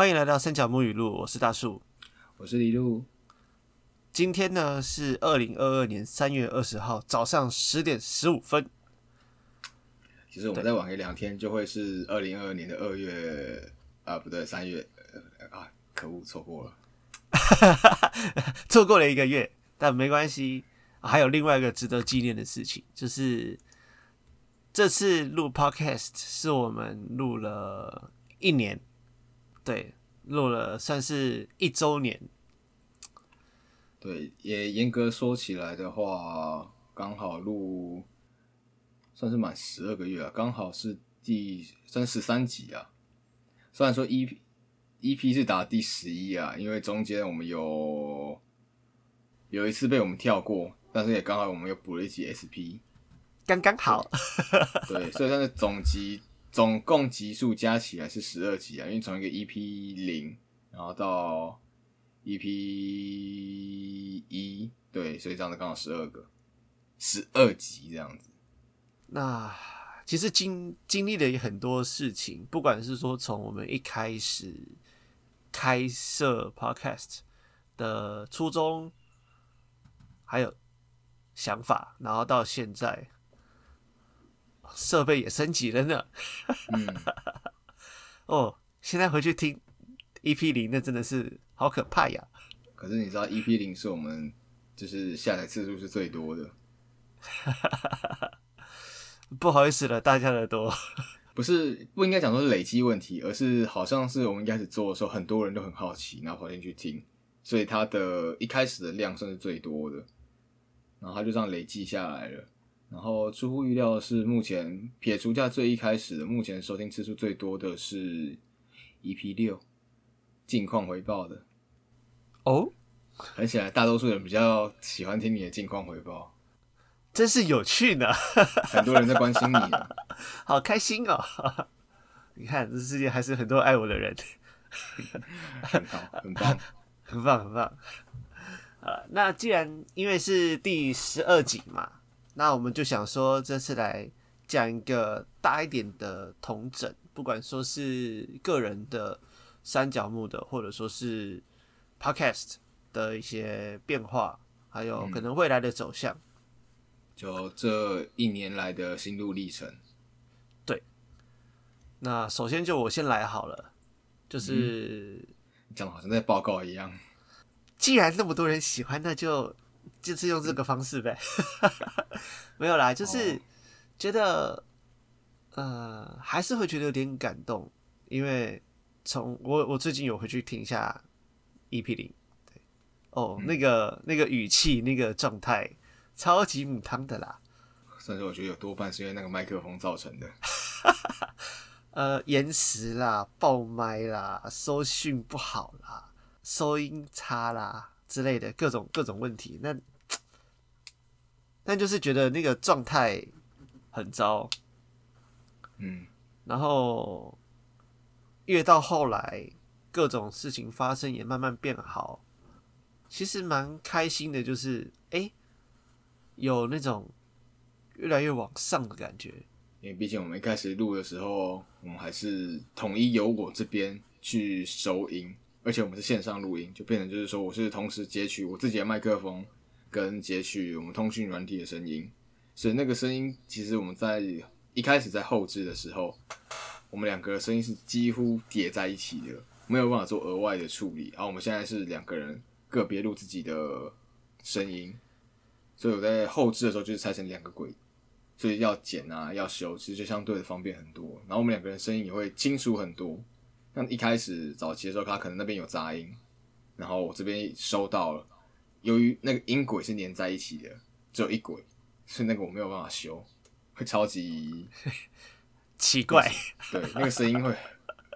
欢迎来到三角木语录，我是大树，我是李路。今天呢是二零二二年三月二十号早上十点十五分。其实我们再晚个两天就会是二零二二年的二月啊，不对，三月啊，可恶，错过了，错过了一个月，但没关系。还有另外一个值得纪念的事情，就是这次录 Podcast 是我们录了一年，对，录了算是一周年。对，也严格说起来的话，刚好录算是满十二个月啊，刚好是第三十三集啊。虽然说 EP EP 是打第十一啊，因为中间我们有有一次被我们跳过。但是也刚好我们又补了一集 SP，刚刚好。对，所以算是总集总共集数加起来是十二集啊，因为从一个 EP 零，然后到 EP 一，对，所以这样子刚好十二个，十二集这样子。那其实经经历了很多事情，不管是说从我们一开始开设 Podcast 的初衷，还有。想法，然后到现在，设备也升级了呢。嗯，哦，现在回去听 EP 零，那真的是好可怕呀。可是你知道 EP 零是我们就是下载次数是最多的。不好意思了，大家的多。不是不应该讲说是累积问题，而是好像是我们一开始做的时候，很多人都很好奇，然后跑进去听，所以它的一开始的量算是最多的。然后它就这样累积下来了。然后出乎预料的是，目前撇除掉最一开始的，目前收听次数最多的是 EP 六近况回报的。哦，看起来大多数人比较喜欢听你的近况回报，真是有趣呢。很多人在关心你，好开心哦！你看，这世界还是很多爱我的人，很好，很棒，很棒，很棒。呃，那既然因为是第十二集嘛，那我们就想说这次来讲一个大一点的同整，不管说是个人的三角木的，或者说是 podcast 的一些变化，还有可能未来的走向，就这一年来的心路历程。对，那首先就我先来好了，就是讲的好像在报告一样。既然那么多人喜欢，那就就是用这个方式呗。没有啦，就是觉得呃，还是会觉得有点感动，因为从我我最近有回去听一下 EP 零，对哦，那个那个语气那个状态，超级母汤的啦。甚至我觉得有多半是因为那个麦克风造成的。呃，延时啦，爆麦啦，收讯不好啦。收音差啦之类的各种各种问题，那那就是觉得那个状态很糟，嗯，然后越到后来各种事情发生也慢慢变好，其实蛮开心的，就是哎，有那种越来越往上的感觉。因为毕竟我们一开始录的时候，我们还是统一由我这边去收音。而且我们是线上录音，就变成就是说，我是同时截取我自己的麦克风，跟截取我们通讯软体的声音，所以那个声音其实我们在一开始在后置的时候，我们两个声音是几乎叠在一起的，没有办法做额外的处理。然后我们现在是两个人个别录自己的声音，所以我在后置的时候就是拆成两个轨，所以要剪啊要修，其实就相对的方便很多。然后我们两个人声音也会清楚很多。像一开始早期的时候，他可能那边有杂音，然后我这边收到了。由于那个音轨是连在一起的，只有一轨，所以那个我没有办法修，会超级 奇怪。对，那个声音会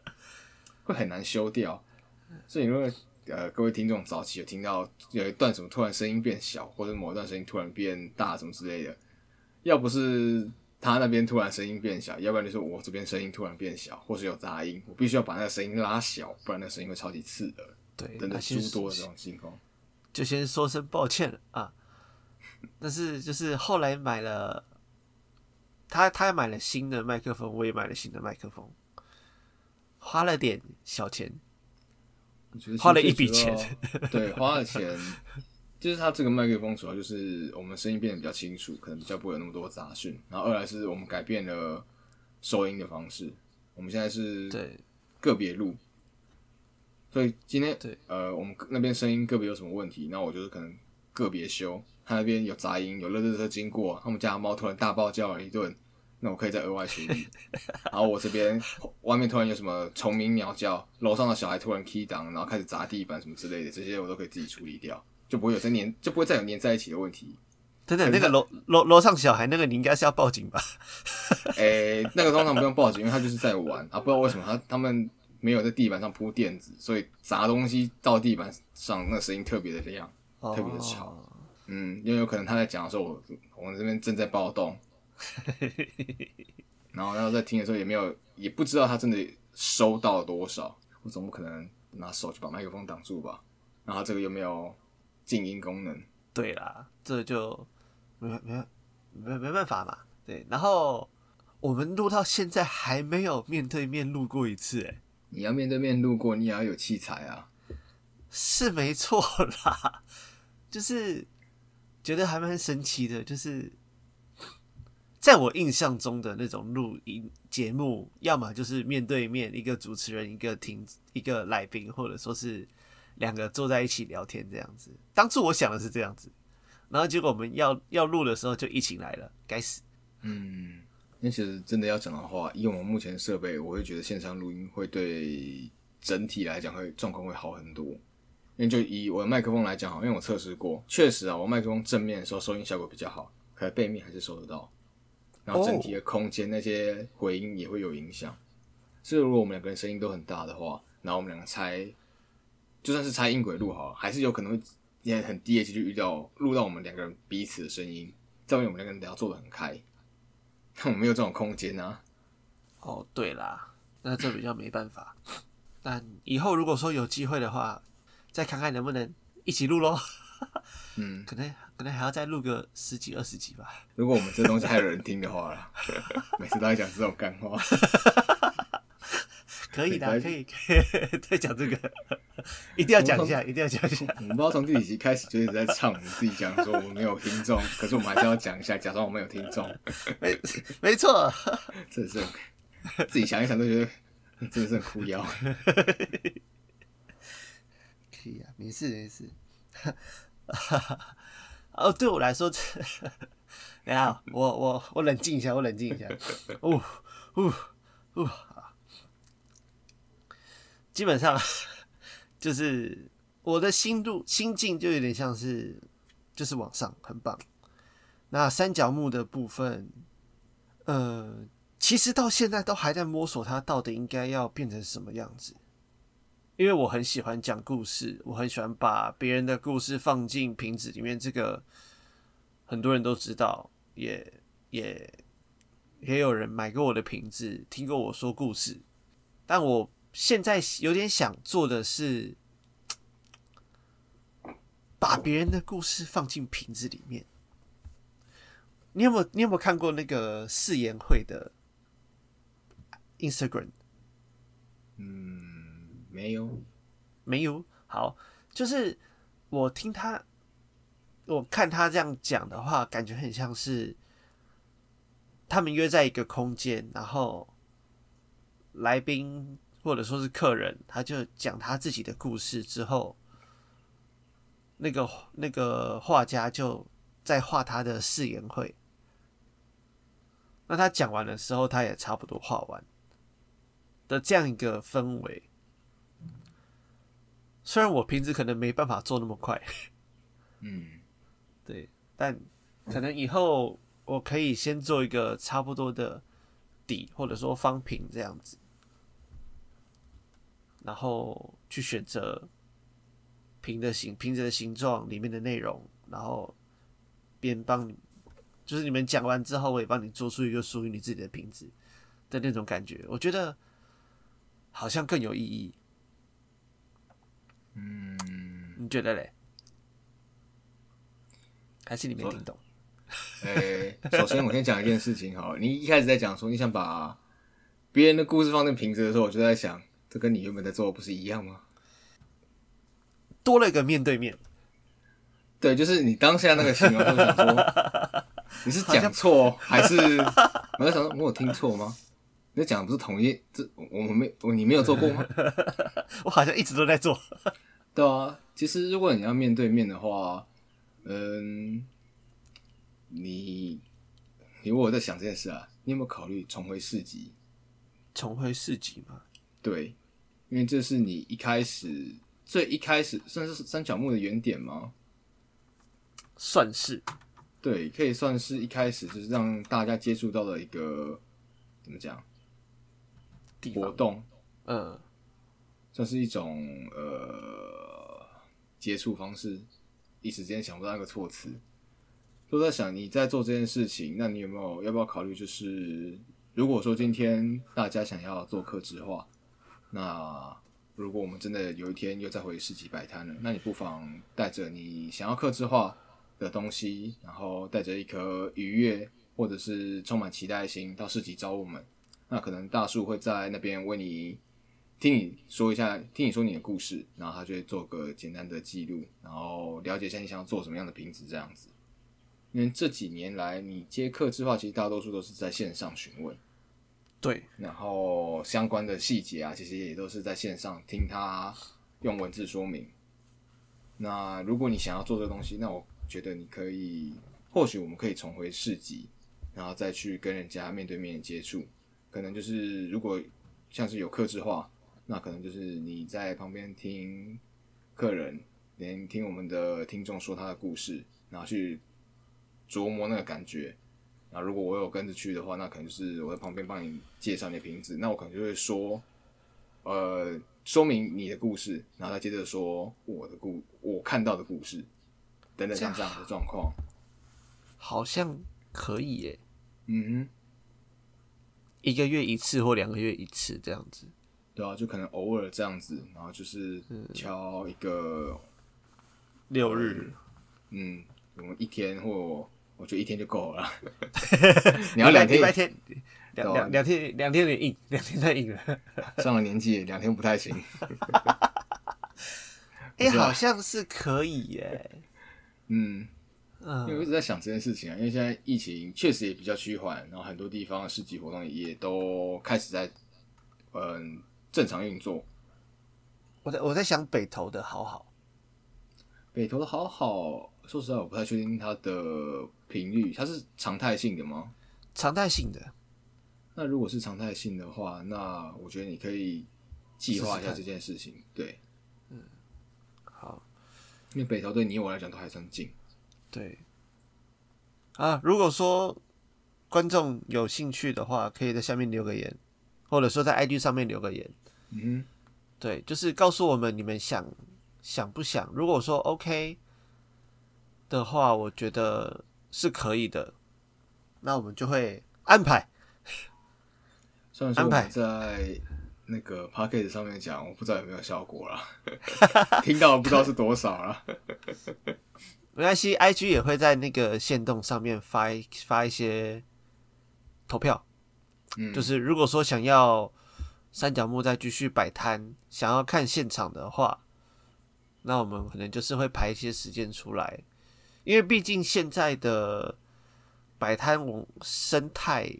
会很难修掉。所以如果呃各位听众早期有听到有一段什么突然声音变小，或者某一段声音突然变大什么之类的，要不是。他那边突然声音变小，要不然就是我这边声音突然变小，或是有杂音，我必须要把那个声音拉小，不然那声音会超级刺耳。对，等等诸多的这种情况，就先说声抱歉了啊。但是就是后来买了，他他买了新的麦克风，我也买了新的麦克风，花了点小钱，花了一笔钱，对，花了钱，就是它这个麦克风主要就是我们声音变得比较清楚，可能比较不会有那么多杂讯。然后二来是我们改变了收音的方式，我们现在是对。个别录，所以今天对呃，我们那边声音个别有什么问题，那我就是可能个别修。他那边有杂音，有乐乐车经过，他们家的猫突然大爆叫了一顿，那我可以再额外处理。然后我这边外面突然有什么虫鸣鸟叫，楼上的小孩突然 key 档，然后开始砸地板什么之类的，这些我都可以自己处理掉，就不会有再粘，就不会再有粘在一起的问题。等等，那个楼楼楼上小孩那个你应该是要报警吧？诶、那个通常不用报警，因为他就是在玩啊，不知道为什么他他们没有在地板上铺垫子，所以砸东西到地板上，那声音特别的亮。特别的吵哦 嗯，因为有可能他在讲的时候，我我们这边正在暴动，然后然后在听的时候也没有，也不知道他真的收到了多少，我总不可能拿手去把麦克风挡住吧？然后这个又没有静音功能，对啦，这就没没没没办法嘛。对，然后我们录到现在还没有面对面录过一次，哎，你要面对面路过，你也要有器材啊。是没错啦，就是觉得还蛮神奇的，就是在我印象中的那种录音节目，要么就是面对面，一个主持人，一个听，一个来宾，或者说是两个坐在一起聊天这样子。当初我想的是这样子，然后结果我们要要录的时候就疫情来了，该死。嗯，那其实真的要讲的话，以我们目前设备，我会觉得线上录音会对整体来讲会状况会好很多。因为就以我的麦克风来讲好，因为我测试过，确实啊，我麦克风正面的时候收音效果比较好，可背面还是收得到。然后整体的空间那些回音也会有影响。所以如果我们两个人声音都很大的话，然后我们两个拆，就算是拆音轨录好了，还是有可能会也很低的几率遇到录到我们两个人彼此的声音，在我们两个人等下坐得很开。我没有这种空间啊。哦，对啦，那这比较没办法。但以后如果说有机会的话，再看看能不能一起录咯。嗯，可能可能还要再录个十几二十集吧。如果我们这东西还有人听的话啦，每次都在讲这种干话。可以的，可以可以再讲这个，一定要讲一下，一定要讲一下。我们不知道从第几集开始就一直在唱，我们自己讲说我们没有听众，可是我们还是要讲一下，假装我们有听众。没没错，真的是自己想一想都觉得真的是很哭腰。可以啊，没事没事。哦，对我来说，这等下我我我冷静一下，我冷静一下。哦哦哦，好基本上 就是我的心路心境就有点像是就是往上，很棒。那三角木的部分，呃，其实到现在都还在摸索它到底应该要变成什么样子。因为我很喜欢讲故事，我很喜欢把别人的故事放进瓶子里面。这个很多人都知道，也也也有人买过我的瓶子，听过我说故事。但我现在有点想做的是，把别人的故事放进瓶子里面。你有没有你有没有看过那个誓言会的 Instagram？嗯，没有。没有，好，就是我听他，我看他这样讲的话，感觉很像是他们约在一个空间，然后来宾或者说是客人，他就讲他自己的故事之后，那个那个画家就在画他的誓言会。那他讲完的时候，他也差不多画完的这样一个氛围。虽然我平时可能没办法做那么快，嗯，对，但可能以后我可以先做一个差不多的底，或者说方平这样子，然后去选择瓶的形、瓶子的形状、里面的内容，然后边帮你，就是你们讲完之后，我也帮你做出一个属于你自己的瓶子的那种感觉，我觉得好像更有意义。嗯，你觉得嘞？还是你没听懂？诶、首先我先讲一件事情好了，你一开始在讲说你想把别人的故事放进瓶子的时候，我就在想，这跟你原本在做的不是一样吗？多了一个面对面。对，就是你当下那个形容，就想说 你是讲错还是？我在想说，我有听错吗？你讲的不是同一这我们没你没有做过吗？我好像一直都在做。对啊，其实如果你要面对面的话，嗯，你你问我在想这件事啊，你有没有考虑重回四级？重回四级吗？对，因为这是你一开始最一开始算是三角木的原点吗？算是，对，可以算是一开始就是让大家接触到的一个怎么讲？活动，嗯，算是一种呃接触方式，一时间想不到那个措辞，都在想你在做这件事情，那你有没有要不要考虑？就是如果说今天大家想要做客制化，那如果我们真的有一天又再回市集摆摊了，那你不妨带着你想要客制化的东西，然后带着一颗愉悦或者是充满期待的心到市集找我们。那可能大树会在那边为你听你说一下，听你说你的故事，然后他就会做个简单的记录，然后了解一下你想要做什么样的瓶子这样子。因为这几年来，你接客制化，其实大多数都是在线上询问，对，然后相关的细节啊，其实也都是在线上听他用文字说明。那如果你想要做这个东西，那我觉得你可以，或许我们可以重回市集，然后再去跟人家面对面接触。可能就是如果像是有克制化，那可能就是你在旁边听客人，连听我们的听众说他的故事，然后去琢磨那个感觉。然后如果我有跟着去的话，那可能就是我在旁边帮你介绍你的瓶子，那我可能就会说，呃，说明你的故事，然后再接着说我的故我看到的故事，等等像这样的状况，好像可以耶。嗯哼。一个月一次或两个月一次这样子，对啊，就可能偶尔这样子，然后就是挑一个六日，嗯，我们一天或我觉得一天就够了。你要两天，礼拜天，两两两天两天有点硬，两天太硬了。上了年纪，两天不太行。哎，好像是可以耶。嗯。因为我一直在想这件事情啊，因为现在疫情确实也比较趋缓，然后很多地方的市集活动也都开始在嗯正常运作。我在我在想北投的好好，北投的好好，说实在我不太确定它的频率，它是常态性的吗？常态性的。那如果是常态性的话，那我觉得你可以计划一下这件事情。对，嗯，好，因为北投对你我来讲都还算近。对，啊，如果说观众有兴趣的话，可以在下面留个言，或者说在 IG 上面留个言。嗯，对，就是告诉我们你们想想不想。如果说 OK 的话，我觉得是可以的，那我们就会安排。安排在那个 p a c k a g e 上面讲，我不知道有没有效果了，听到不知道是多少了。没关系，IG 也会在那个线动上面发发一些投票。嗯，就是如果说想要三角木再继续摆摊，想要看现场的话，那我们可能就是会排一些时间出来，因为毕竟现在的摆摊网生态，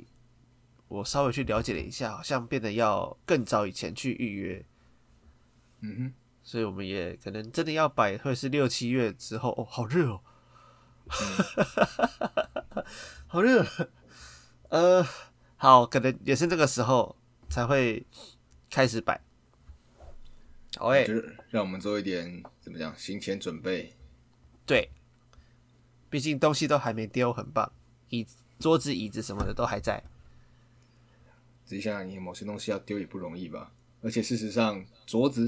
我稍微去了解了一下，好像变得要更早以前去预约。嗯哼。所以我们也可能真的要摆，会是六七月之后哦，好热哦，好热，呃，好，可能也是这个时候才会开始摆。好诶，就是让我们做一点怎么讲行前准备。对，毕竟东西都还没丢，很棒，椅桌子、椅子什么的都还在。仔细想想，你某些东西要丢也不容易吧？而且事实上，桌子。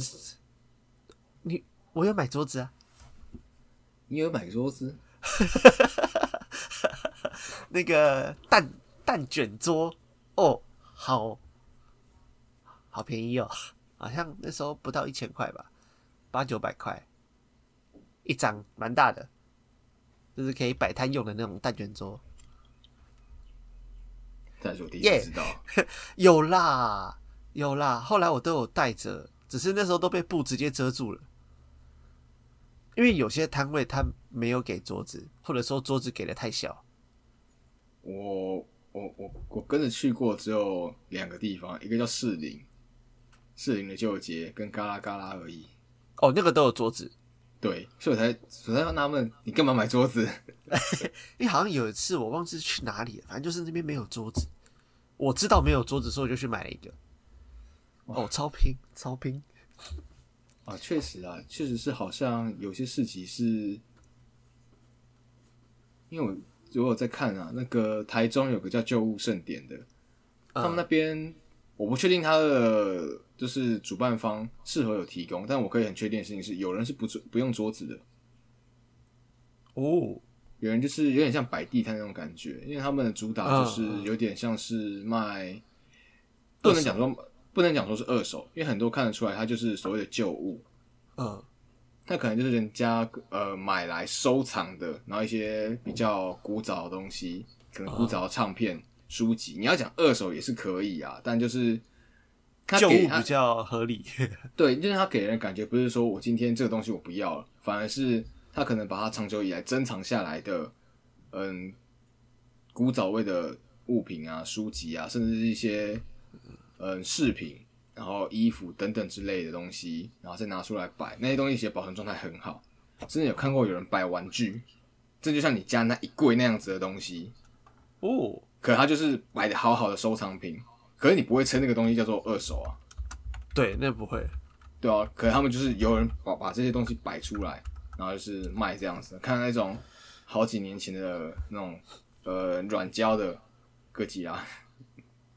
你我有买桌子啊，你有买桌子？那个蛋蛋卷桌哦，好好便宜哦，好像那时候不到一千块吧，八九百块一张，蛮大的，就是可以摆摊用的那种蛋卷桌。再说第一次知道，有啦有啦，后来我都有带着，只是那时候都被布直接遮住了。因为有些摊位他没有给桌子，或者说桌子给的太小。我我我我跟着去过只有两个地方，一个叫士林，士林的旧街跟嘎啦嘎啦而已。哦，那个都有桌子。对，所以我才我才要纳闷，你干嘛买桌子？因为好像有一次我忘记去哪里了，反正就是那边没有桌子。我知道没有桌子，所以我就去买了一个。哦，超拼，超拼。啊，确实啊，确实是好像有些事情是，因为我如果在看啊，那个台中有个叫旧物盛典的，他们那边我不确定他的就是主办方是否有提供，但我可以很确定的事情是，有人是不不用桌子的。哦，有人就是有点像摆地摊那种感觉，因为他们的主打就是有点像是卖，不能讲说。不能讲说是二手，因为很多看得出来，它就是所谓的旧物。嗯，那可能就是人家呃买来收藏的，然后一些比较古早的东西，可能古早的唱片、书籍。你要讲二手也是可以啊，但就是旧物比较合理。对，就是他给人感觉不是说我今天这个东西我不要了，反而是他可能把他长久以来珍藏下来的，嗯，古早味的物品啊、书籍啊，甚至是一些。嗯，饰品，然后衣服等等之类的东西，然后再拿出来摆，那些东西其实保存状态很好。甚至有看过有人摆玩具，这就像你家那一柜那样子的东西哦。可他就是摆的好好的收藏品，可是你不会称那个东西叫做二手啊？对，那不会。对啊，可是他们就是有人把把这些东西摆出来，然后就是卖这样子。看那种好几年前的那种呃软胶的哥吉拉。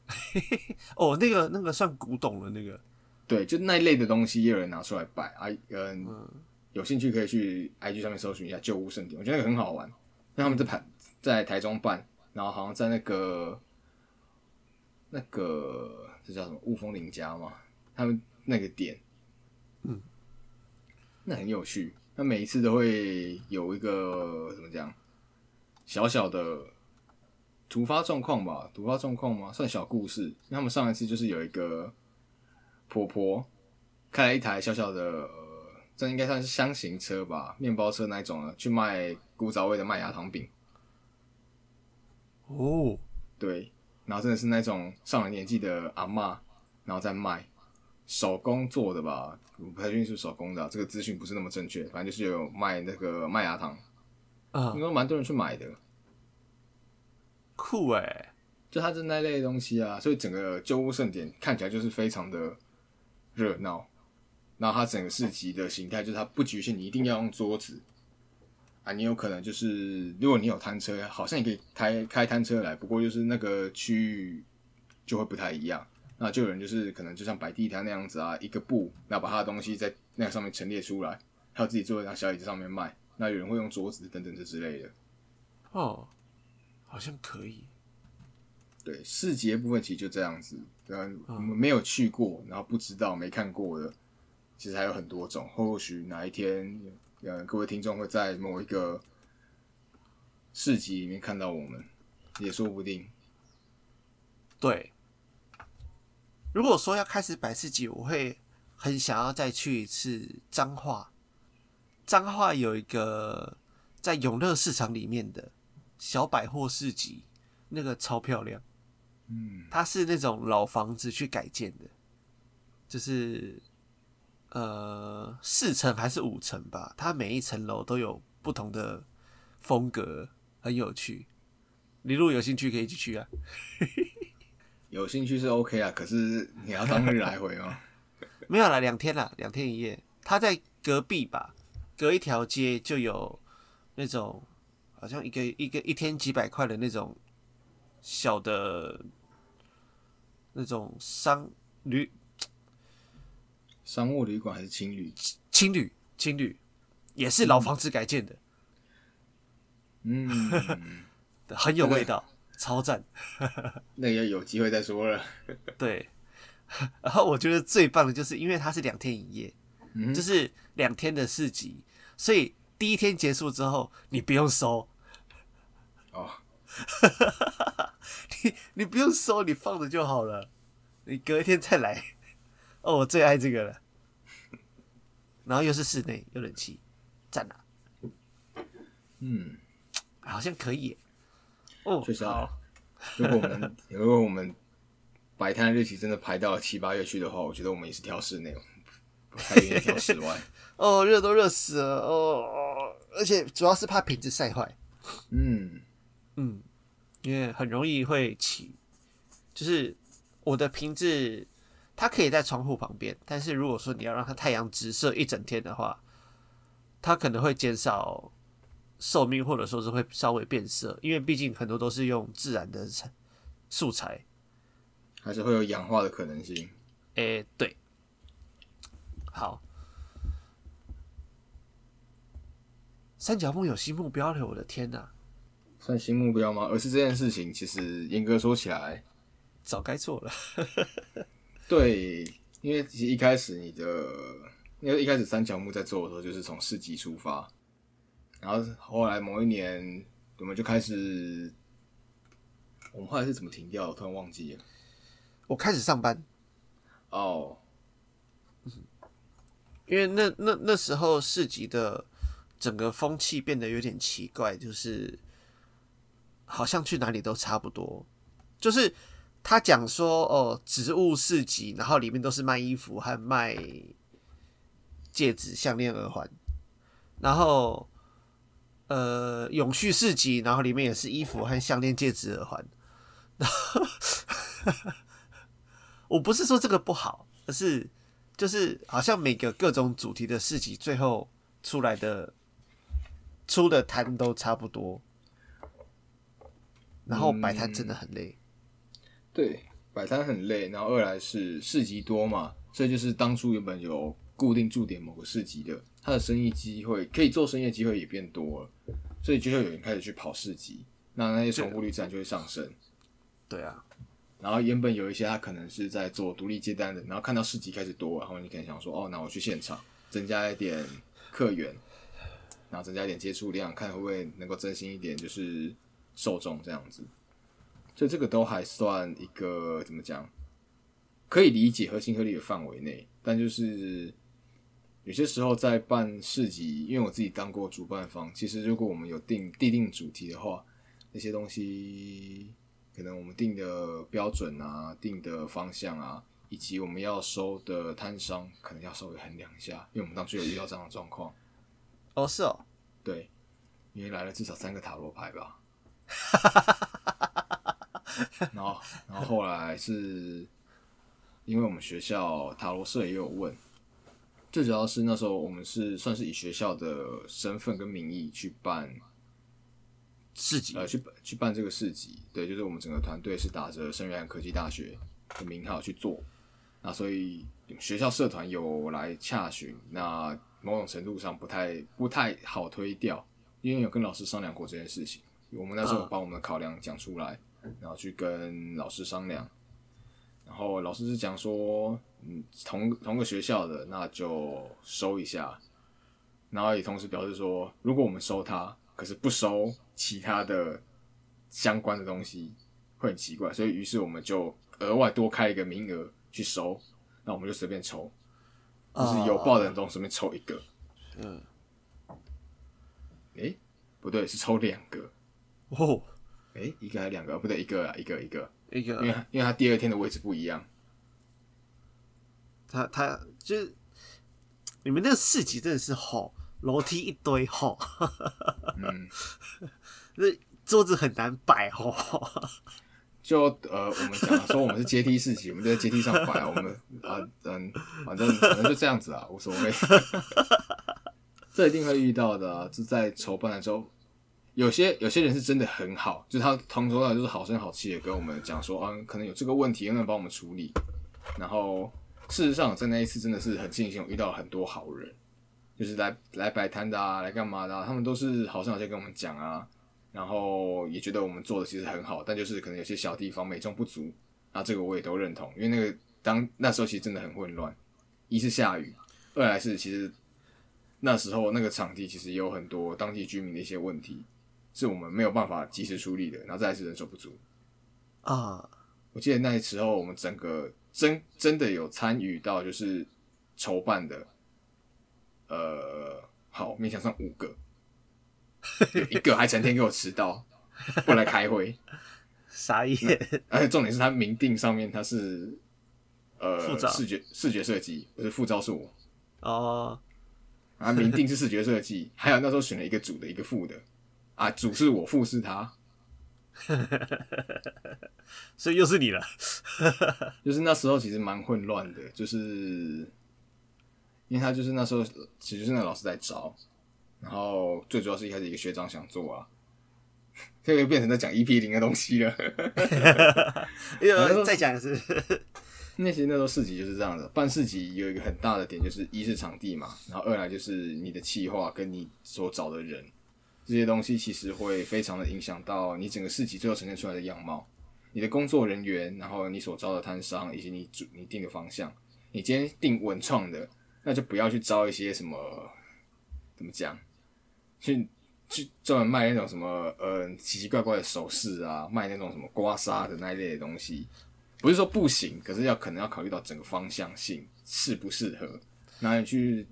哦，那个那个算古董了，那个对，就那一类的东西也有人拿出来摆啊。嗯，有兴趣可以去 IG 上面搜寻一下旧物圣典，我觉得那个很好玩。那他们在台在台中办，然后好像在那个那个这叫什么雾峰林家嘛，他们那个点，嗯，那很有趣。那每一次都会有一个怎么讲小小的。突发状况吧，突发状况吗？算小故事。他们上一次就是有一个婆婆开了一台小小的，这应该算是箱型车吧，面包车那种的，去卖古早味的麦芽糖饼。哦，对，然后真的是那种上了年纪的阿妈，然后在卖手工做的吧，我不太确定是手工的，这个资讯不是那么正确。反正就是有卖那个麦芽糖，啊，应该蛮多人去买的。酷哎，就它是那类东西啊，所以整个旧物盛典看起来就是非常的热闹。然后它整个市集的形态就是它不局限你一定要用桌子啊，你有可能就是如果你有摊车，好像也可以开开摊车来，不过就是那个区域就会不太一样。那就有人就是可能就像摆地摊那样子啊，一个布，然后把他的东西在那个上面陈列出来，还有自己坐在那小椅子上面卖。那有人会用桌子等等这之类的。哦。好像可以，对市集部分其实就这样子，嗯，我们没有去过，然后不知道没看过的，其实还有很多种。或许哪一天，呃，各位听众会在某一个市集里面看到我们，也说不定。对，如果说要开始摆市集，我会很想要再去一次彰化。彰化有一个在永乐市场里面的。小百货市集那个超漂亮，嗯，它是那种老房子去改建的，就是呃四层还是五层吧，它每一层楼都有不同的风格，很有趣。你如果有兴趣可以一起去啊，有兴趣是 OK 啊，可是你要当日来回吗？没有了，两天了，两天一夜。它在隔壁吧，隔一条街就有那种。好像一个一个一天几百块的那种小的，那种商旅商务旅馆还是青旅？青旅，青旅也是老房子改建的，嗯，很有味道，超赞。那也有机会再说了。对，然后我觉得最棒的就是因为它是两天一夜，就是两天的市集，所以。第一天结束之后，你不用收哦，你你不用收，你放着就好了。你隔一天再来。哦，我最爱这个了。然后又是室内，有冷气。赞啊！嗯，好像可以。哦，确实啊好，如果我们 如果我们摆摊日期真的排到了七八月去的话，我觉得我们也是挑室内，不太愿意挑室外。哦，热都热死了哦哦，而且主要是怕瓶子晒坏。嗯，嗯，因为很容易会起，就是我的瓶子它可以在窗户旁边，但是如果说你要让它太阳直射一整天的话，它可能会减少寿命，或者说是会稍微变色，因为毕竟很多都是用自然的材素材。还是会有氧化的可能性。诶、对，好。三角梦有新目标了，我的天哪，算新目标吗？而是这件事情，其实严格说起来，早该做了。对，因为其实一开始你的，因为一开始三角木在做的时候，就是从市集出发，然后后来某一年，我们就开始，我们后来是怎么停掉？我突然忘记了。我开始上班，哦，因为那那那时候市集的整个风气变得有点奇怪，就是好像去哪里都差不多。就是他讲说哦，植物市集，然后里面都是卖衣服和卖戒指、项链、耳环，然后呃永续市集，然后里面也是衣服和项链、戒指、耳环。然 后我不是说这个不好，而是就是好像每个各种主题的市集，最后出来的出的摊都差不多，然后摆摊真的很累。对，摆摊很累，然后二来是市集多嘛，所以就是当初原本有固定驻点某个市集的，他的生意机会可以做生意的机会也变多了，所以就会有人开始去跑市集，那那些重复率自然就会上升。对啊，然后原本有一些他可能是在做独立接单的，然后看到市集开始多，然后你可能想说，哦，那我去现场增加一点客源，然后增加一点接触量，看会不会能够增新一点，就是受众这样子。所以这个都还算一个怎么讲，可以理解合情合理的范围内，但就是有些时候在办市集，因为我自己当过主办方，其实如果我们有定地定主题的话，那些东西可能我们定的标准啊、定的方向啊，以及我们要收的摊商，可能要稍微衡量一下，因为我们当初有遇到这样的状况。哦是哦，对，因为来了至少三个塔罗牌吧。然后，然后后来是因为我们学校塔罗社也有问，最主要是那时候我们是算是以学校的身份跟名义去办市集呃，去去办这个市集，对，就是我们整个团队是打着圣约翰科技大学的名号去做，那所以学校社团有来洽询，那某种程度上不太不太好推掉，因为有跟老师商量过这件事情，我们那时候嗯。把我们的考量讲出来，然后去跟老师商量，然后老师是讲说，嗯，同同个学校的那就收一下，然后也同时表示说，如果我们收他，可是不收其他的相关的东西，会很奇怪，所以于是我们就额外多开一个名额去收，那我们就随便抽，就是有报的人中随便抽一个，嗯，诶、不对，是抽两个，哦，诶、一个还是两个？不对，一个啊，一个一个，一个因为因为他第二天的位置不一样，他他就是你们那个市集真的是吼楼梯一堆吼，嗯，那桌子很难摆吼。就呃，我们讲说我们是阶梯四级，我们就在阶梯上摆，我们啊嗯，反正反正就这样子啊，无所谓。这一定会遇到的、啊，就在筹办的时候，有些有些人是真的很好，就是他从头到尾就是好声好气的跟我们讲说，啊，可能有这个问题，能不能帮我们处理？然后事实上，在那一次真的是很庆幸，我遇到了很多好人，就是来来摆摊的啊，来干嘛的、啊，他们都是好声好气跟我们讲啊，然后也觉得我们做的其实很好，但就是可能有些小地方美中不足，啊，这个我也都认同，因为那个当那时候其实真的很混乱，一是下雨，二来是其实那时候那个场地其实也有很多当地居民的一些问题，是我们没有办法及时处理的，然后再来是人手不足。啊，我记得那时候我们整个真真的有参与到就是筹办的，呃，好，勉强算五个，有一个还成天给我迟到，不来开会。傻眼，而且重点是他明定上面他是呃视觉视觉设计，不是副招是我。哦，啊，明定是视觉设计，还有那时候选了一个主的，一个副的，啊，主是我，副是他，所以又是你了。就是那时候其实蛮混乱的，就是因为他就是那时候其实是那个老师在招，然后最主要是一开始一个学长想做啊，这个变成在讲 EP 零的东西了。又再讲一次，那些那时候市集就是这样的，办市集有一个很大的点，就是一是场地嘛，然后二来就是你的企划跟你所找的人，这些东西其实会非常的影响到你整个市集最后呈现出来的样貌。你的工作人员，然后你所招的摊商，以及你主你定的方向。你今天定文创的，那就不要去招一些什么怎么讲，去去专门卖那种什么呃奇奇怪怪的首饰啊，卖那种什么刮痧的那一类的东西。不是说不行，可是要可能要考虑到整个方向性适不适合。然后你去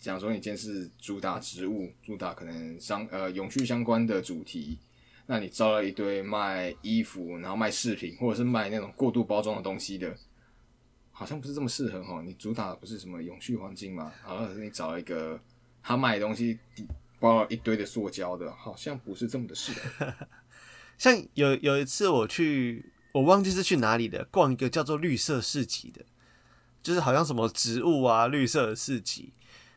讲说你今天是主打植物，主打可能相呃永续相关的主题，那你招了一堆卖衣服，然后卖饰品，或者是卖那种过度包装的东西的，好像不是这么适合哈。你主打不是什么永续环境嘛？然后你找一个他卖的东西包了一堆的塑胶的，好像不是这么的适合。像有有一次我去，我忘记是去哪里的，逛一个叫做绿色市集的，就是好像什么植物啊绿色市集，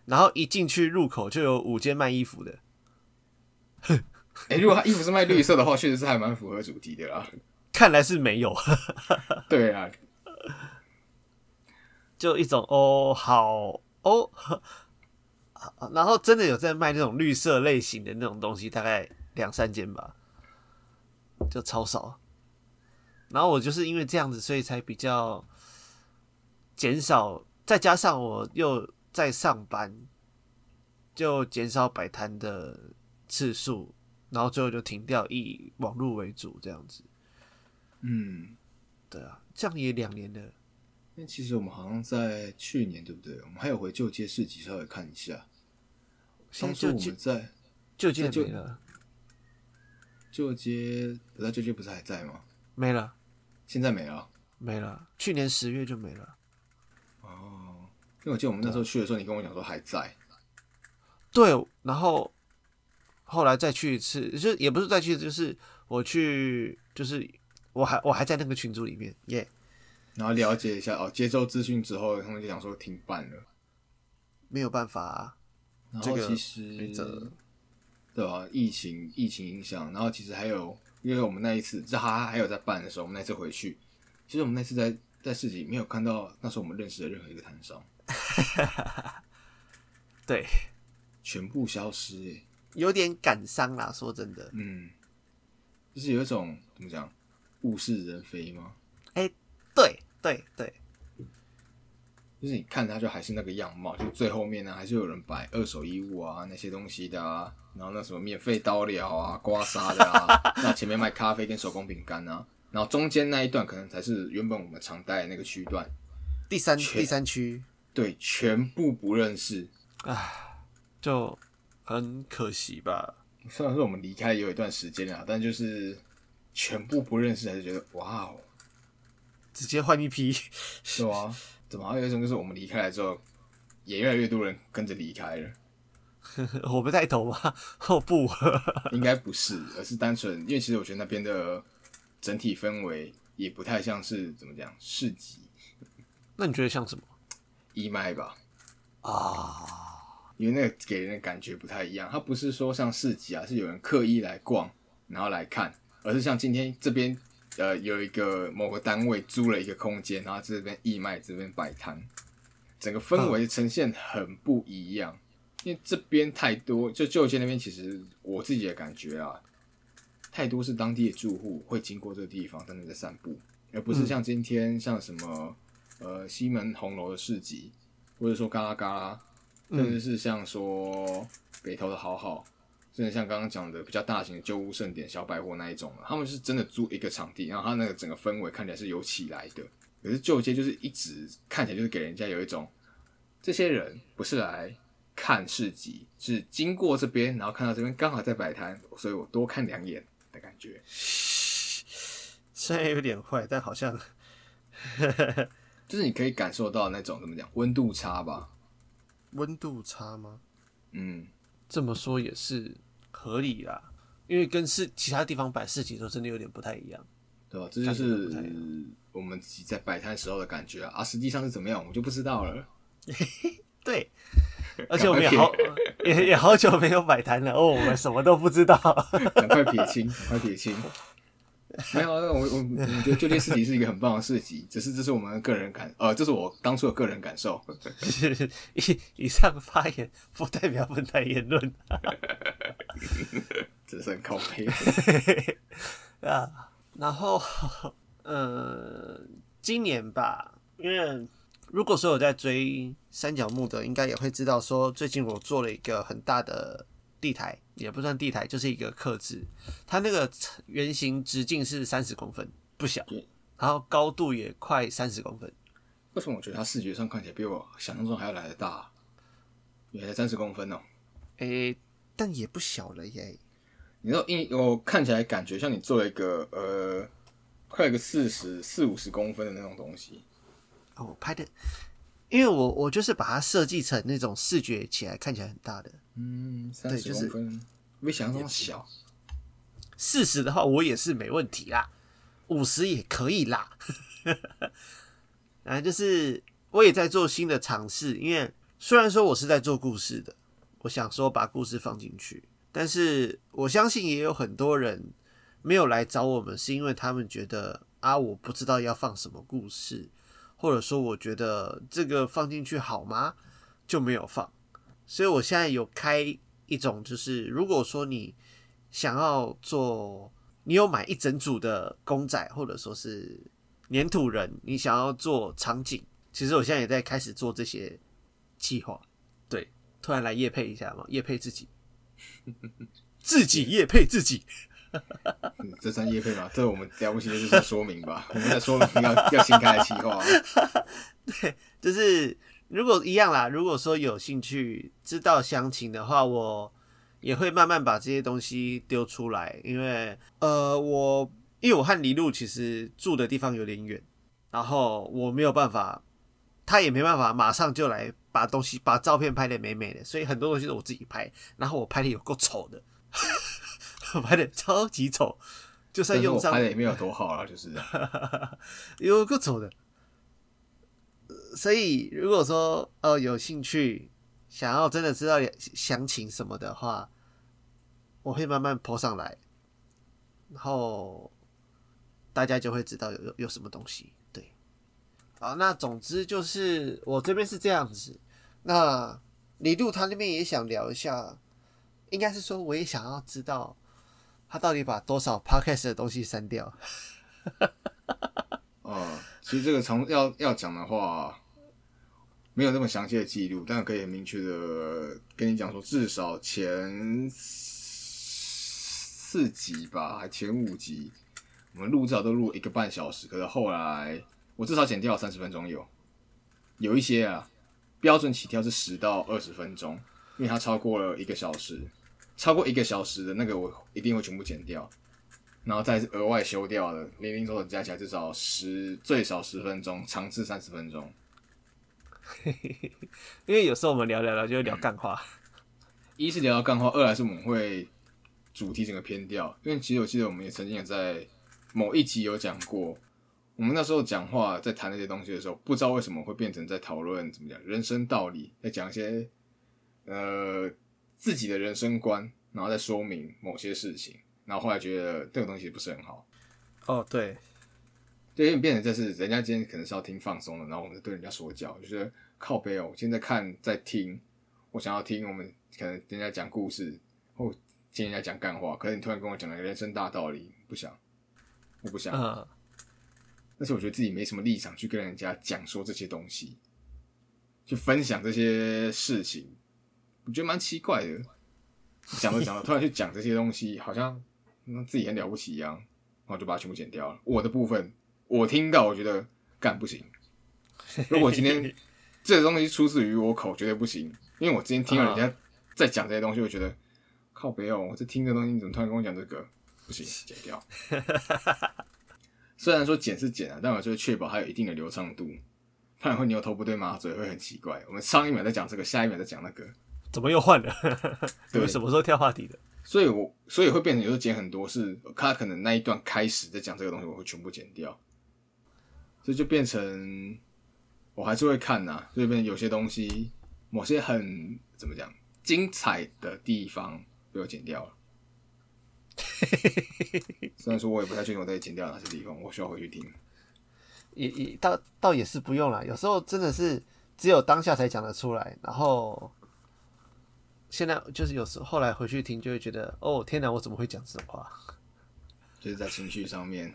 然后一进去入口就有五间卖衣服的，哎、如果他衣服是卖绿色的话，确实是还蛮符合主题的啦。看来是没有，对啊，就一种哦好哦，然后真的有在卖那种绿色类型的那种东西，大概两三间吧，就超少。然后我就是因为这样子，所以才比较减少，再加上我又在上班，就减少摆摊的次数，然后最后就停掉，以网络为主这样子。嗯，对啊，这样也两年了。那其实我们好像在去年，对不对？我们还有回旧街市集稍微看一下。当初我现在就就们在旧街没了，旧街，不在旧街不是还在吗？没了，现在没了。没了。去年十月就没了。哦，因为我记得我们那时候去的时候，你跟我讲说还在。对，然后后来再去一次，就也不是再去，就是我去，就是我还我还在那个群组里面，耶、然后了解一下哦，接收资讯之后，他们就讲说停办了。没有办法、啊，然后这个其实对吧、疫情疫情影响，然后其实还有，因为我们那一次，这还还有在办的时候，我们那次回去，其实我们那次在在市集没有看到那时候我们认识的任何一个摊商，对，全部消失耶。有点感伤啦。说真的，嗯，就是有一种怎么讲，物是人非吗？哎对对对，就是你看它就还是那个样貌，就最后面呢还是有人摆二手衣物啊那些东西的啊，然后那什么免费刀疗啊、刮痧的啊，那前面卖咖啡跟手工饼干啊，然后中间那一段可能才是原本我们常待的那个区段，第三全第三区对，全部不认识。就很可惜吧。虽然说我们离开也有一段时间了，但就是全部不认识，还是觉得哇哦，直接换一批，是啊，怎么还有一种就是我们离开了之后，也越来越多人跟着离开了。我不带头吗？哦不，应该不是，而是单纯，因为其实我觉得那边的整体氛围也不太像是怎么讲市集那你觉得像什么义卖吧，啊？因为那个给人的感觉不太一样。它不是说像市集啊，是有人刻意来逛，然后来看，而是像今天这边呃有一个某个单位租了一个空间，然后这边义卖，这边摆摊，整个氛围呈现很不一样。因为这边太多，就旧街那边，其实我自己的感觉啊，太多是当地的住户会经过这个地方，真的在散步，而不是像今天像什么呃西门红楼的市集，或者说嘎啦嘎啦，甚至是像说北投的好好，甚至像刚刚讲的比较大型的旧屋盛典、小百货那一种，他们是真的租一个场地，然后他那个整个氛围看起来是有起来的。可是旧街就是一直看起来就是给人家有一种，这些人不是来看市集，是经过这边，然后看到这边刚好在摆摊，所以我多看两眼的感觉。虽然有点坏，但好像 就是你可以感受到那种怎么讲温度差吧？温度差吗？嗯，这么说也是合理啦，因为跟是其他地方摆市集都真的有点不太一样。对吧？这就是我们自己在摆摊时候的感觉啊。啊实际上是怎么样，我们就不知道了。对，而且我们也好也也好久没有摆摊了哦，我们什么都不知道。赶快撇清，赶快撇清。没有，我我我觉得就业市集是一个很棒的市集，只是这是我们个人感，呃，这是我当初的个人感受。以以上发言不代表本台言论 只是很靠背。啊。然后，呃，今年吧，因为如果说有在追三角木的，应该也会知道说，最近我做了一个很大的地台，也不算地台，就是一个刻字，它那个圆形直径是三十公分，不小对，然后高度也快三十公分。为什么我觉得它视觉上看起来比我想象中还要来得大？原来三十公分哦！诶、但也不小了耶。你知道，因我看起来感觉像你做了一个呃，快一个四十四五十公分的那种东西。哦，我拍的，因为我我就是把它设计成那种视觉起来看起来很大的。嗯，对就是公分，比想象中小。四十的话，我也是没问题啦，五十也可以啦。啊，就是我也在做新的尝试，因为虽然说我是在做故事的，我想说把故事放进去，但是我相信也有很多人没有来找我们，是因为他们觉得啊，我不知道要放什么故事，或者说我觉得这个放进去好吗？就没有放。所以我现在有开一种，就是如果说你想要做，你有买一整组的公仔，或者说是粘土人，你想要做场景，其实我现在也在开始做这些计划。对，突然来夜配一下嘛，夜配自己，自己夜配自己。这算叶配吗？这我们了不起的就是说明吧。我们在说明要要新开的企划。就是如果一样啦，如果说有兴趣知道详情的话，我也会慢慢把这些东西丢出来，因为呃，我因为我和黎露其实住的地方有点远，然后我没有办法，他也没办法马上就来把东西把照片拍的美美的，所以很多东西都我自己拍，然后我拍的有够丑的，拍的超级丑，就算用上拍的也没有多好啦，就是 有个丑的。呃所以如果说呃有兴趣，想要真的知道详情什么的话，我会慢慢 po 上来，然后大家就会知道有有有什么东西。对，好，那总之就是我这边是这样子。那李杜他那边也想聊一下，应该是说我也想要知道他到底把多少 podcast 的东西删掉。哦，其实这个从要要讲的话，没有那么详细的记录，但可以很明确的跟你讲说，至少前四集吧，还前五集，我们录至少都录一个半小时，可是后来我至少剪掉三十分钟有，有一些啊，标准起跳是十到二十分钟，因为它超过了一个小时，超过一个小时的那个我一定会全部剪掉。然后再额外修掉的，零零总总加起来至少十，最少十分钟，长至三十分钟。因为有时候我们聊聊聊就会聊干话，一是聊到干话，二来是我们会主题整个偏掉。因为其实我记得我们也曾经也在某一集有讲过，我们那时候讲话在谈那些东西的时候，不知道为什么会变成在讨论怎么讲人生道理，在讲一些呃自己的人生观，然后再说明某些事情。然后后来觉得这个东西不是很好。哦，对，就有点变成这是人家今天可能是要听放松的，然后我们对人家说教，就觉得靠背哦，我现在看在听，我想要听我们可能人家讲故事或听人家讲干话，可是你突然跟我讲了人生大道理，不想，我不想，嗯，但是我觉得自己没什么立场去跟人家讲说这些东西，去分享这些事情，我觉得蛮奇怪的。讲着讲着，突然去讲这些东西，好像嗯自己很了不起一样，然后就把它全部剪掉了。我的部分，我听到我觉得干不行。如果今天 这个东西出自于我口，绝对不行，因为我之前听了人家在讲这些东西，我觉得靠北哦，我在听这东西，你怎么突然跟我讲这个？不行，剪掉。虽然说剪是剪啊，但我就会确保它有一定的流畅度，不然会牛头不对马嘴，会很奇怪。我们上一秒在讲这个，下一秒在讲那个，怎么又换了？你们什么时候跳话题的？所以我所以会变成有时候剪很多，是他可能那一段开始在讲这个东西，我会全部剪掉，所以就变成我还是会看呐，所以变成有些东西某些很怎么讲精彩的地方被我剪掉了。虽然说我也不太确定我在剪掉哪些地方，我需要回去听。也也倒倒也是不用了，有时候真的是只有当下才讲得出来，然后现在就是有时候后来回去听就会觉得，哦天哪，我怎么会讲这种话？就是在情绪上面。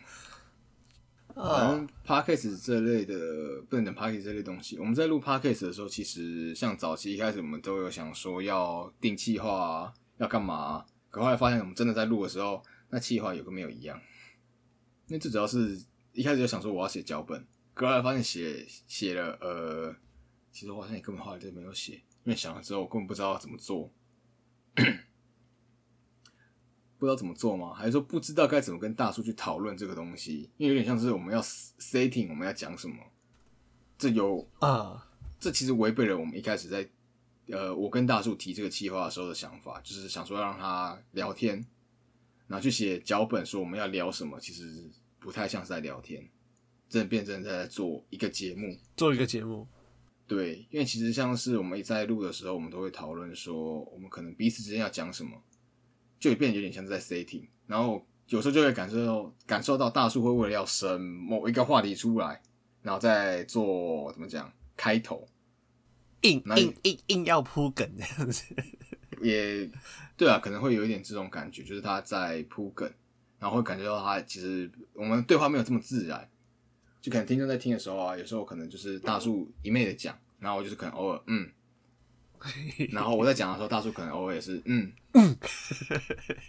反啊，正 podcast 这类的，不能讲 podcast 这类东西。我们在录 podcast 的时候，其实像早期一开始我们都有想说要定计划啊，要干嘛啊、可后来发现我们真的在录的时候，那计划有个没有一样。因为最主要是一开始就想说我要写脚本，可后来发现写写了，呃，其实我好像也根本后来就没有写，因为想了之后我根本不知道要怎么做。不知道怎么做吗？还是说不知道该怎么跟大叔去讨论这个东西？因为有点像是我们要 setting 我们要讲什么，这有啊，这其实违背了我们一开始在呃我跟大树提这个计划的时候的想法，就是想说让他聊天，然后去写脚本说我们要聊什么，其实不太像是在聊天，真的变成在做一个节目。做一个节目，对，因为其实像是我们在录的时候，我们都会讨论说，我们可能彼此之间要讲什么，就变得有点像是在 setting，然后有时候就会感受到感受到大树会为了要生某一个话题出来，然后再做怎么讲开头，硬硬硬硬要铺梗这样子。也对啊，可能会有一点这种感觉，就是他在铺梗，然后会感觉到他其实我们对话没有这么自然，就可能听众在听的时候啊，有时候可能就是大树一昧的讲，然后我就是可能偶尔嗯，然后我在讲的时候，大树可能偶尔也是嗯嗯，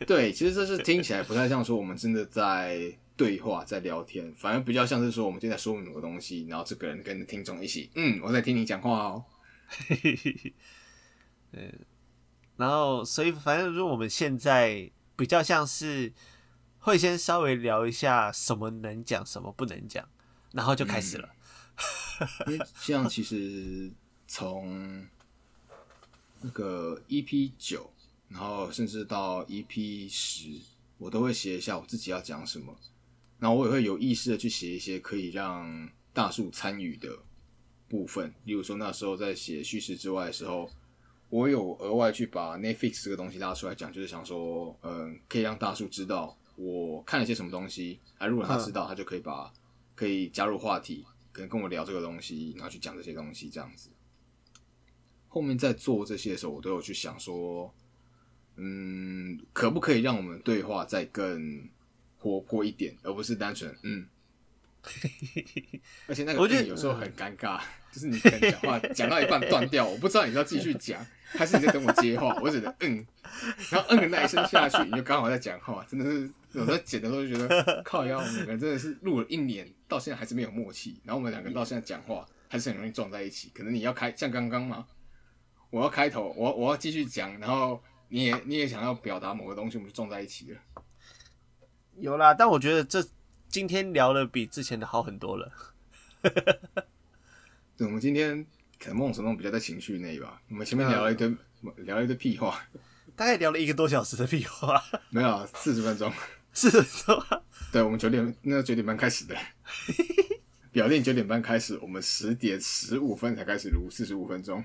对，其实这是听起来不太像说我们真的在对话在聊天，反而比较像是说我们正在说某个东西，然后这个人跟听众一起嗯，我在听你讲话哦，然后，所以反正，如果我们现在比较像是会先稍微聊一下什么能讲，什么不能讲，然后就开始了。因为像其实从那个 EP 九，然后甚至到 EP 十，我都会写一下我自己要讲什么，然后我也会有意识的去写一些可以让大树参与的部分，例如说那时候在写叙事之外的时候。我有额外去把 Netflix 这个东西拉出来讲，就是想说，嗯，可以让大树知道我看了些什么东西，啊，如果他知道，他就可以把可以加入话题，可能跟我聊这个东西，然后去讲这些东西这样子。后面在做这些的时候，我都有去想说，嗯，可不可以让我们对话再更活泼一点，而不是单纯嗯。而且那个我觉得嗯有时候很尴尬，就是你可能讲话 讲到一半断掉，我不知道你是要继续讲，还是你在等我接话，我只能嗯，然后嗯的那一声下去，你就刚好在讲话，真的是有时候剪的时候就觉得靠腰，我们两个人真的是录了一年，到现在还是没有默契，然后我们两个到现在讲话还是很容易撞在一起，可能你要开像刚刚嘛，我要开头，我我要继续讲，然后你也你也想要表达某个东西，我们就撞在一起了。有啦，但我觉得这今天聊的比之前的好很多了。对，我们今天可能某种程度比较在情绪内吧。我们前面聊了一堆、聊了一堆屁话，大概聊了一个多小时的屁话，没有四十分钟。是的，是吧？对，我们九点那个九点半开始的，表定九点半开始，我们十点十五分才开始录，四十五分钟。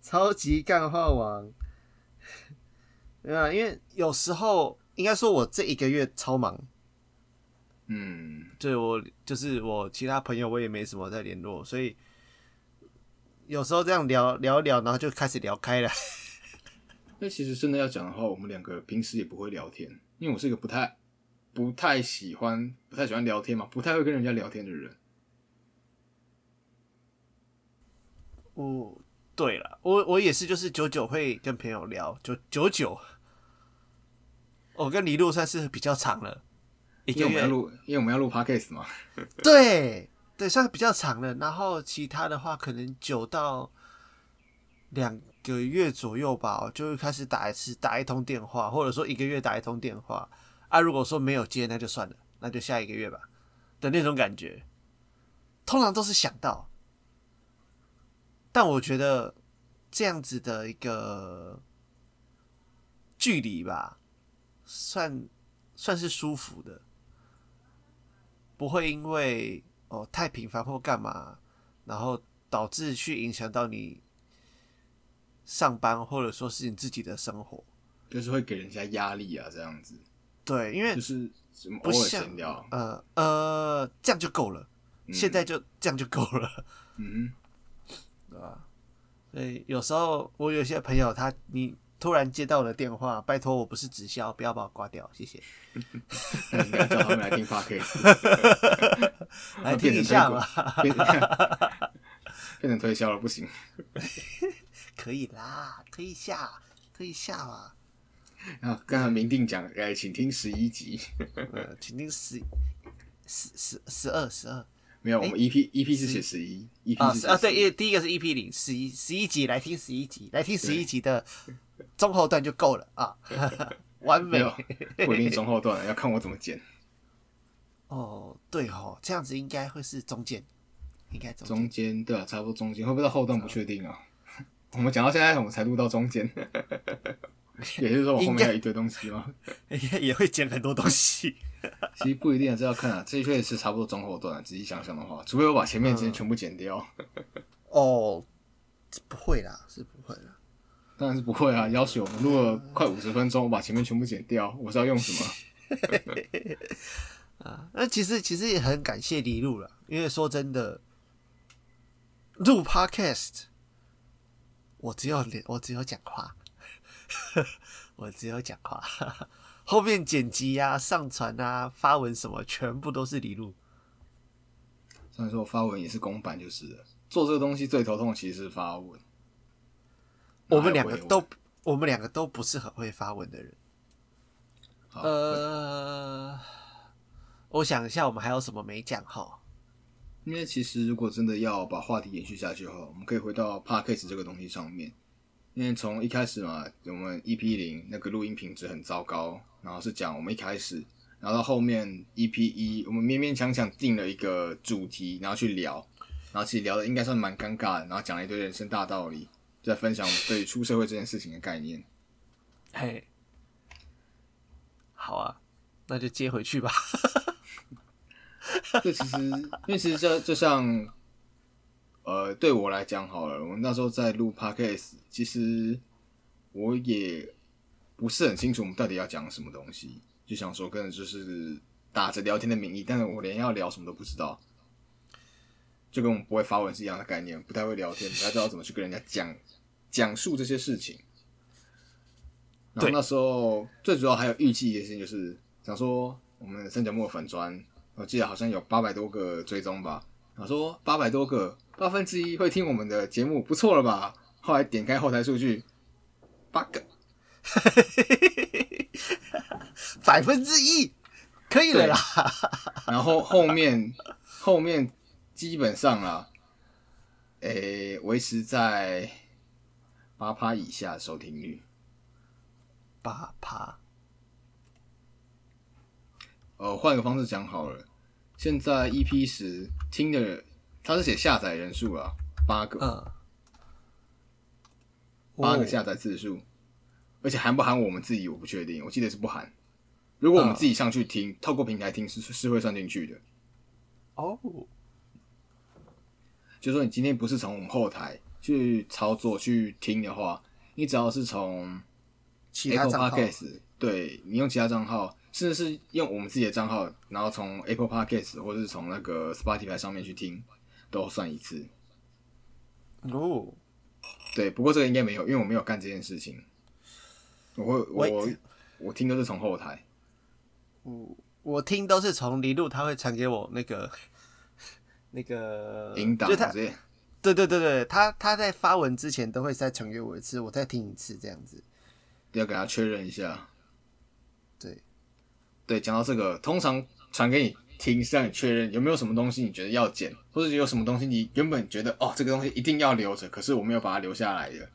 超级干话王。对啊，因为有时候应该说，我这一个月超忙，嗯，对我就是我其他朋友我也没什么在联络，所以有时候这样聊聊一聊，然后就开始聊开了。那其实真的要讲的话，我们两个平时也不会聊天，因为我是一个不太不太喜欢不太喜欢聊天嘛，不太会跟人家聊天的人。哦，对了，我我也是，就是久久会跟朋友聊，就久久。我跟李璐算是比较长了，一个月因为我们要录，因为我们要录 podcast 嘛。对对，算是比较长了。然后其他的话，可能九到两个月左右吧，就会开始打一次打一通电话，或者说一个月打一通电话。啊，如果说没有接，那就算了，那就下一个月吧的那种感觉。通常都是想到，但我觉得这样子的一个距离吧，算算是舒服的，不会因为哦太频繁或干嘛，然后导致去影响到你上班或者说是你自己的生活。就是会给人家压力啊，这样子。对，因为就是不像闲聊，呃呃，这样就够了，现在就这样就够了。嗯 对吧？所以有时候我有些朋友他，你突然接到我的电话，拜托我不是直销，不要把我挂掉，谢谢。叫他们来听 podcast，来听一下嘛，变变成推销了，不行。可以啦，推一下，推一下嘛。啊，刚才明定讲，哎，请听十一集，呃，请听十十十十二十二没有，我们 EP EP 是写十一，EP 啊是写啊，对，11一第一个是 EP 零十一十一集，来听十一集，来听十一集的中后段就够了啊，完美没有。不一定中后段，要看我怎么剪。哦，对哦，这样子应该会是中间，应该中间对啊，差不多中间，会不会到后段不确定啊？我们讲到现在，我们才录到中间，也就是说我后面还有一堆东西吗？也 也会剪很多东西。其实不一定啊，这要看啊，这确实是差不多中后段啊。仔细想想的话，除非我把前面嗯这些全部剪掉，哦，不会啦，是不会啦。当然是不会啊。要求我们录了快五十分钟，我把前面全部剪掉，我是要用什么？啊，那其实其实也很感谢李路了，因为说真的，录 podcast，我只有我只有讲话，我只有讲话，后面剪辑啊、上传啊、发文什么，全部都是李路。虽然说我发文也是公版就是了，做这个东西最头痛其实是发文。我们两个都我们两个都不是很会发文的人。呃，我想一下，我们还有什么没讲哈？因为其实如果真的要把话题延续下去的话，我们可以回到 podcast 这个东西上面。因为从一开始嘛，我们 EP 零那个录音品质很糟糕，然后是讲我们一开始，然后到后面 EP 一，我们勉勉强强定了一个主题，然后去聊，然后其实聊的应该算蛮尴尬的，然后讲了一堆人生大道理，就在分享我们对于出社会这件事情的概念。嘿，好啊，那就接回去吧。这其实，因为其实就就像，呃，对我来讲好了，我那时候在录 podcast，其实我也不是很清楚我们到底要讲什么东西，就想说跟就是打着聊天的名义，但是我连要聊什么都不知道，就跟我们不会发文是一样的概念，不太会聊天，不太知道怎么去跟人家讲讲述这些事情。然后那时候最主要还有预计一件事情，就是想说我们三角木粉砖，我记得好像有八百多个追踪吧。然后说八百多个，八分之一会听我们的节目，不错了吧？后来点开后台数据，八个，百分之一，可以了啦。然后后面后面基本上啦，诶、维持在八趴以下收听率。八趴，呃，换个方式讲好了，现在 EP 十听的，他是写下载人数啊，八个，八个下载次数，而且含不含我们自己我不确定，我记得是不含。如果我们自己上去听，透过平台听是是会算进去的。哦，就说你今天不是从我们后台去操作去听的话，你只要是从其他账号。对你用其他账号，甚至是用我们自己的账号，然后从 Apple Podcast 或者是从那个 Spotify 上面去听，都算一次。哦，对，不过这个应该没有，因为我没有干这件事情。我会我喂我听都是从后台，我我听都是从李路，他会传给我那个 那个引导就他。对对对对，他他在发文之前都会再传给我一次，我再听一次这样子。要给他确认一下。对，对，讲到这个，通常传给你听是让你确认有没有什么东西你觉得要剪，或者有什么东西你原本觉得哦这个东西一定要留着，可是我没有把它留下来的，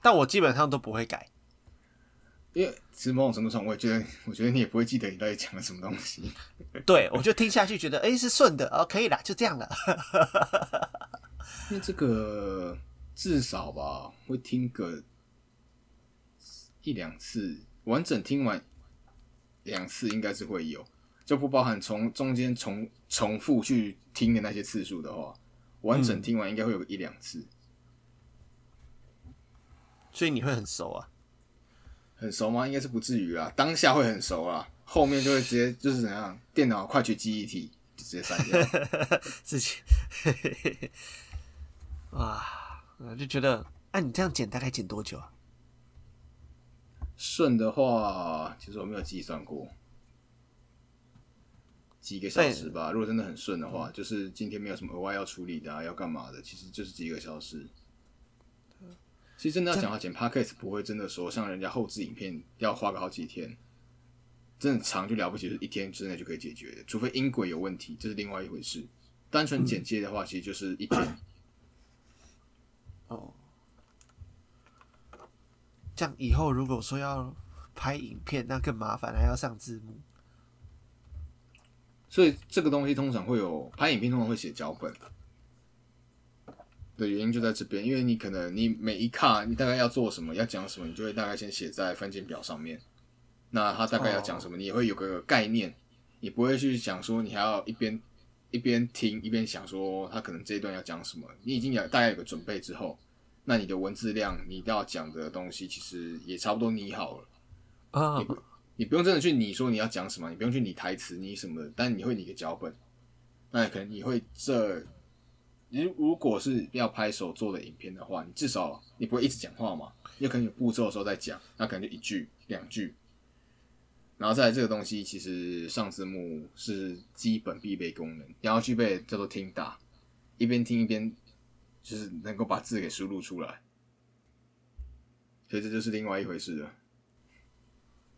但我基本上都不会改。因为其实某种程度上，我也觉得，我觉得你也不会记得你到底讲了什么东西。对，我就听下去，觉得哎、是顺的，哦，可以啦，就这样了。因为这个至少吧，会听个一两次，完整听完两次应该是会有，就不包含从中间重重复去听的那些次数的话，完整听完应该会有个一两次。所以你会很熟啊？很熟吗？应该是不至于啊，当下会很熟啊，后面就会直接就是怎样，电脑快去记忆体就直接删掉。自己，哇，我就觉得，哎、你这样剪大概剪多久啊？顺的话，其实我没有计算过，几个小时吧。如果真的很顺的话，就是今天没有什么额外要处理的啊，要干嘛的，其实就是几个小时。其实真的要讲话剪 podcast，不会真的说像人家后置影片要花个好几天，真的长就了不起，就是一天之内就可以解决的，除非音轨有问题，这是另外一回事。单纯剪接的话，其实就是一天。哦，这样以后如果说要拍影片，那更麻烦，还要上字幕。所以这个东西通常会有拍影片，通常会写脚本的原因就在这边，因为你可能你每一卡你大概要做什么，要讲什么，你就会大概先写在分镜表上面。那他大概要讲什么，你也会有个概念，你不会去想说你还要一边一边听一边想说他可能这一段要讲什么，你已经有大概有个准备之后，那你的文字量你要讲的东西其实也差不多拟好了。啊、你不用真的去拟说你要讲什么，你不用去拟台词、拟什么的，但你会拟个脚本。那可能你会这，你如果是要拍手做的影片的话，你至少你不会一直讲话嘛，你有可能有步骤的时候再讲，那可能就一句两句。然后再来这个东西，其实上字幕是基本必备功能，你要具备叫做听打，一边听一边就是能够把字给输入出来，所以这就是另外一回事了。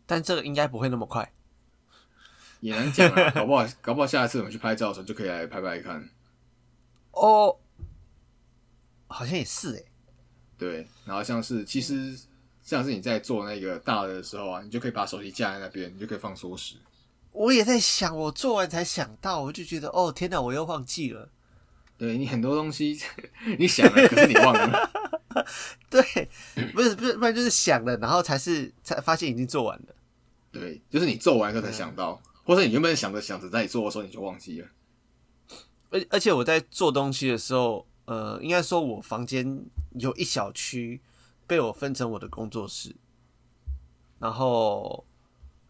但这个应该不会那么快。也难讲啊，搞不好搞不好下一次我们去拍照的时候就可以来拍拍看。哦，好像也是哎、对，然后像是其实像是你在做那个大的的时候啊，你就可以把手机架在那边，你就可以放缩时。我也在想，我做完才想到，我就觉得哦天哪，我又忘记了。对你很多东西 你想了，可是你忘了。对，不是不是，不然就是想了，然后才是才发现已经做完了。对，就是你做完之后才想到，或者你原本想着想着在你做的时候你就忘记了。而而且我在做东西的时候，呃，应该说我房间有一小区被我分成我的工作室，然后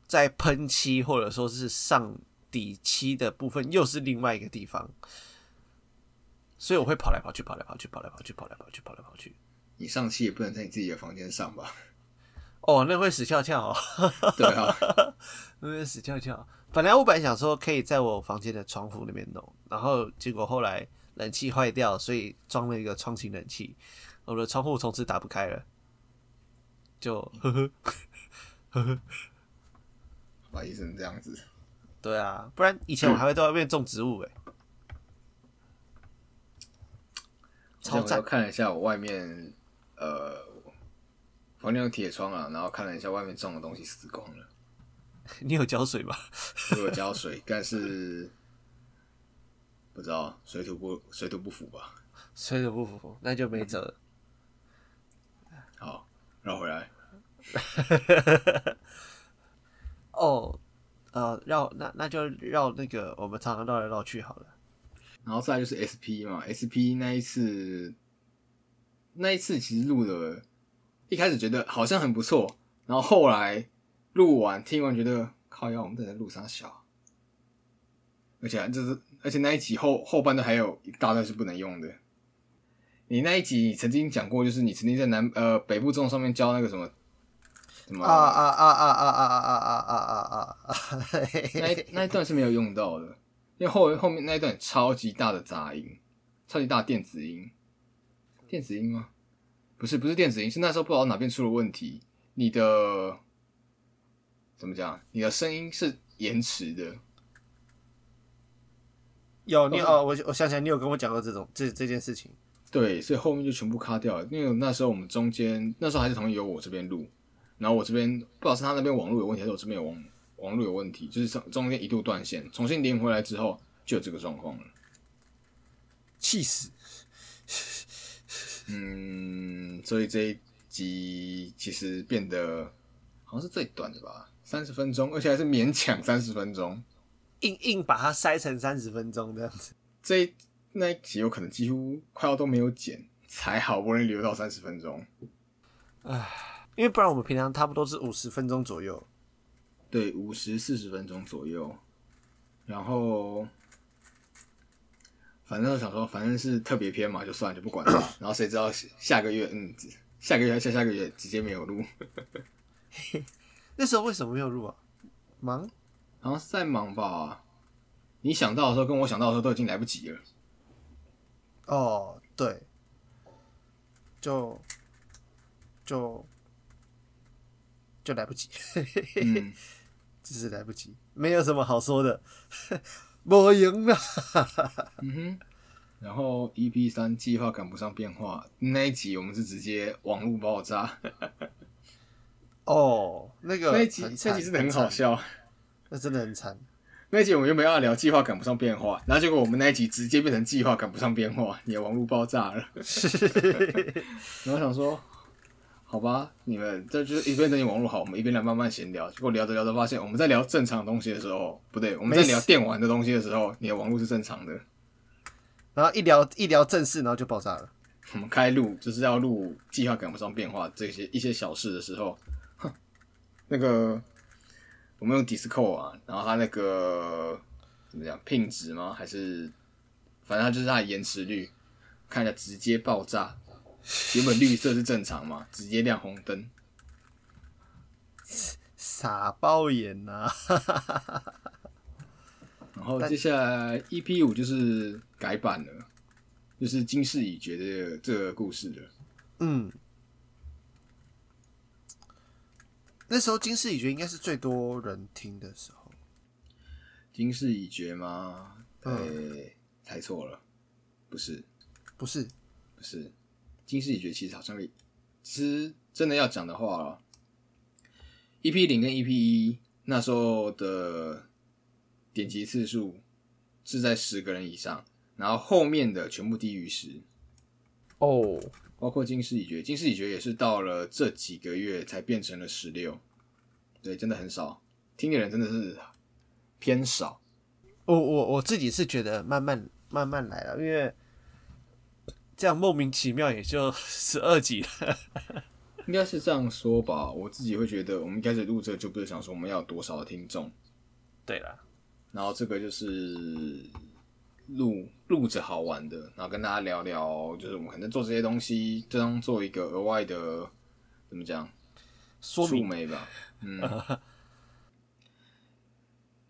在喷漆或者说是上底漆的部分又是另外一个地方，所以我会跑来跑去，跑来跑去，跑来跑去，跑来跑去，跑来跑去。你上气也不能在你自己的房间上吧？哦，那会死翘翘、哦，对啊，那会死翘翘。本来我本来想说可以在我房间的窗户那边弄，然后结果后来冷气坏掉，所以装了一个窗型冷气，我的窗户从此打不开了，就呵呵呵呵。把医生这样子。对啊，不然以前我还会在外面种植物诶、超赞像我又！看了一下我外面，呃，房间有铁窗啊，然后看了一下外面种的东西死光了。你有浇水吗？我有浇水，但是不知道水土不水土不服吧。水土不服，那就没辙了。好，绕回来。哦，呃，绕那那就绕那个我们常常绕来绕去好了。然后再就是 SP 嘛，SP 那一次，那一次其实录的，一开始觉得好像很不错，然后后来录完听完觉得靠腰，我们在录啥小，而且就是而且那一集后后半段还有一大段是不能用的。你那一集曾经讲过，就是你曾经在南呃北部中上面教那个什么什么啊啊啊啊啊啊啊啊啊啊啊！那一那一段是没有用到的，因为后后面那一段超级大的杂音，超级大的电子音，电子音吗？不是，不是电子音，是那时候不知道哪边出了问题，你的怎么讲？你的声音是延迟的，有你哦，我我想起来，你有跟我讲过这种这这件事情。对，所以后面就全部卡掉了。因为那时候我们中间那时候还是同意由我这边录，然后我这边不知道是他那边网络有问题，还是我这边有网网络有问题，就是中中间一度断线，重新连回来之后就有这个状况了。气死！嗯，所以这一集其实变得好像是最短的吧，三十分钟，而且还是勉强三十分钟。硬硬把它塞成三十分钟这样子。这一那一集有可能几乎快要都没有剪，才好不容易留到三十分钟。因为不然我们平常差不多是五十分钟左右。对，五十四十分钟左右。然后，反正我想说，反正是特别篇嘛，就算了就不管了。然后谁知道下个月，嗯，下个月下下个月直接没有录。那时候为什么没有录啊？忙？好像是在忙吧。你想到的时候，跟我想到的时候都已经来不及了。哦，对，就就就来不及，嗯，只是来不及，没有什么好说的，我赢了。嗯哼。然后 EP 三计划赶不上变化那一集，我们是直接网络爆炸。哦，那个那一集那很惨集真的很好，笑。那真的很惨。那一集我们原本要聊计划赶不上变化，然后结果我们那一集直接变成计划赶不上变化，你的网络爆炸了。然后想说，好吧，你们这就是一边等你网络好，我们一边来慢慢闲聊。结果聊着聊着发现，我们在聊正常的东西的时候，不对，我们在聊电玩的东西的时候，你的网络是正常的。然后一聊一聊正事，然后就爆炸了。我们开录就是要录计划赶不上变化这些一些小事的时候，哼，那个我们用 Discord 啊，然后它那个怎么讲品质吗？还是反正它就是它的延迟率，看一下直接爆炸。原本绿色是正常嘛，直接亮红灯。傻爆眼呐、然后接下来 EP 五就是改版了，就是金世已绝的这个故事了。嗯，那时候金世已绝应该是最多人听的时候。金世已绝吗？嗯呃、猜错了，不是。不是，不是，金世已绝其实好像其实真的要讲的话，EP 零跟 EP 一那时候的点击次数是在十个人以上，然后后面的全部低于十，哦，包括金世已绝，金世已绝也是到了这几个月才变成了十六，对，真的很少，听的人真的是偏少。我我我自己是觉得慢慢慢慢来了，因为这样莫名其妙也就 十二集了。应该是这样说吧，我自己会觉得，我们一开始录这个就不是想说我们要有多少的听众，对啦，然后这个就是录录着好玩的，然后跟大家聊聊，就是我们可能做这些东西，这当做一个额外的怎么讲触说明。媒吧，嗯，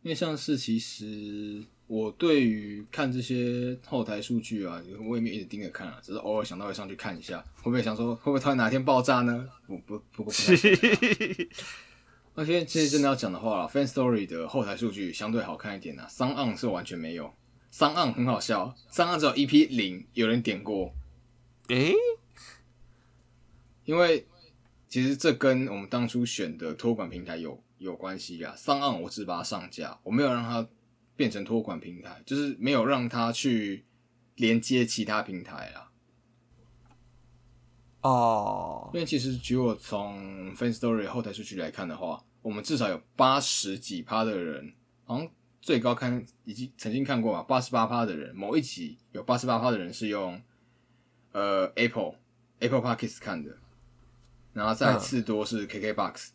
因为像是其实我对于看这些后台数据啊，我也没有一直盯着看啊，只是偶尔想到会上去看一下，会不会想说会不会突然哪天爆炸呢？不不不过不太而且其实真的要讲的话啦 f a n Story 的后台数据相对好看一点啊，商岸是完全没有，商岸很好笑，商岸只有 EP 零有人点过，诶、因为其实这跟我们当初选的托管平台有有关系啊。上岸我只把它上架，我没有让它变成托管平台，就是没有让它去连接其他平台啊。哦，因为其实举我从 Fan Story 后台数据来看的话，我们至少有八十几趴的人，好像最高看已经曾经看过吧，八十八趴的人，某一集有八十八趴的人是用呃 Apple Apple Podcast 看的，然后再嗯次多是 KKBox，、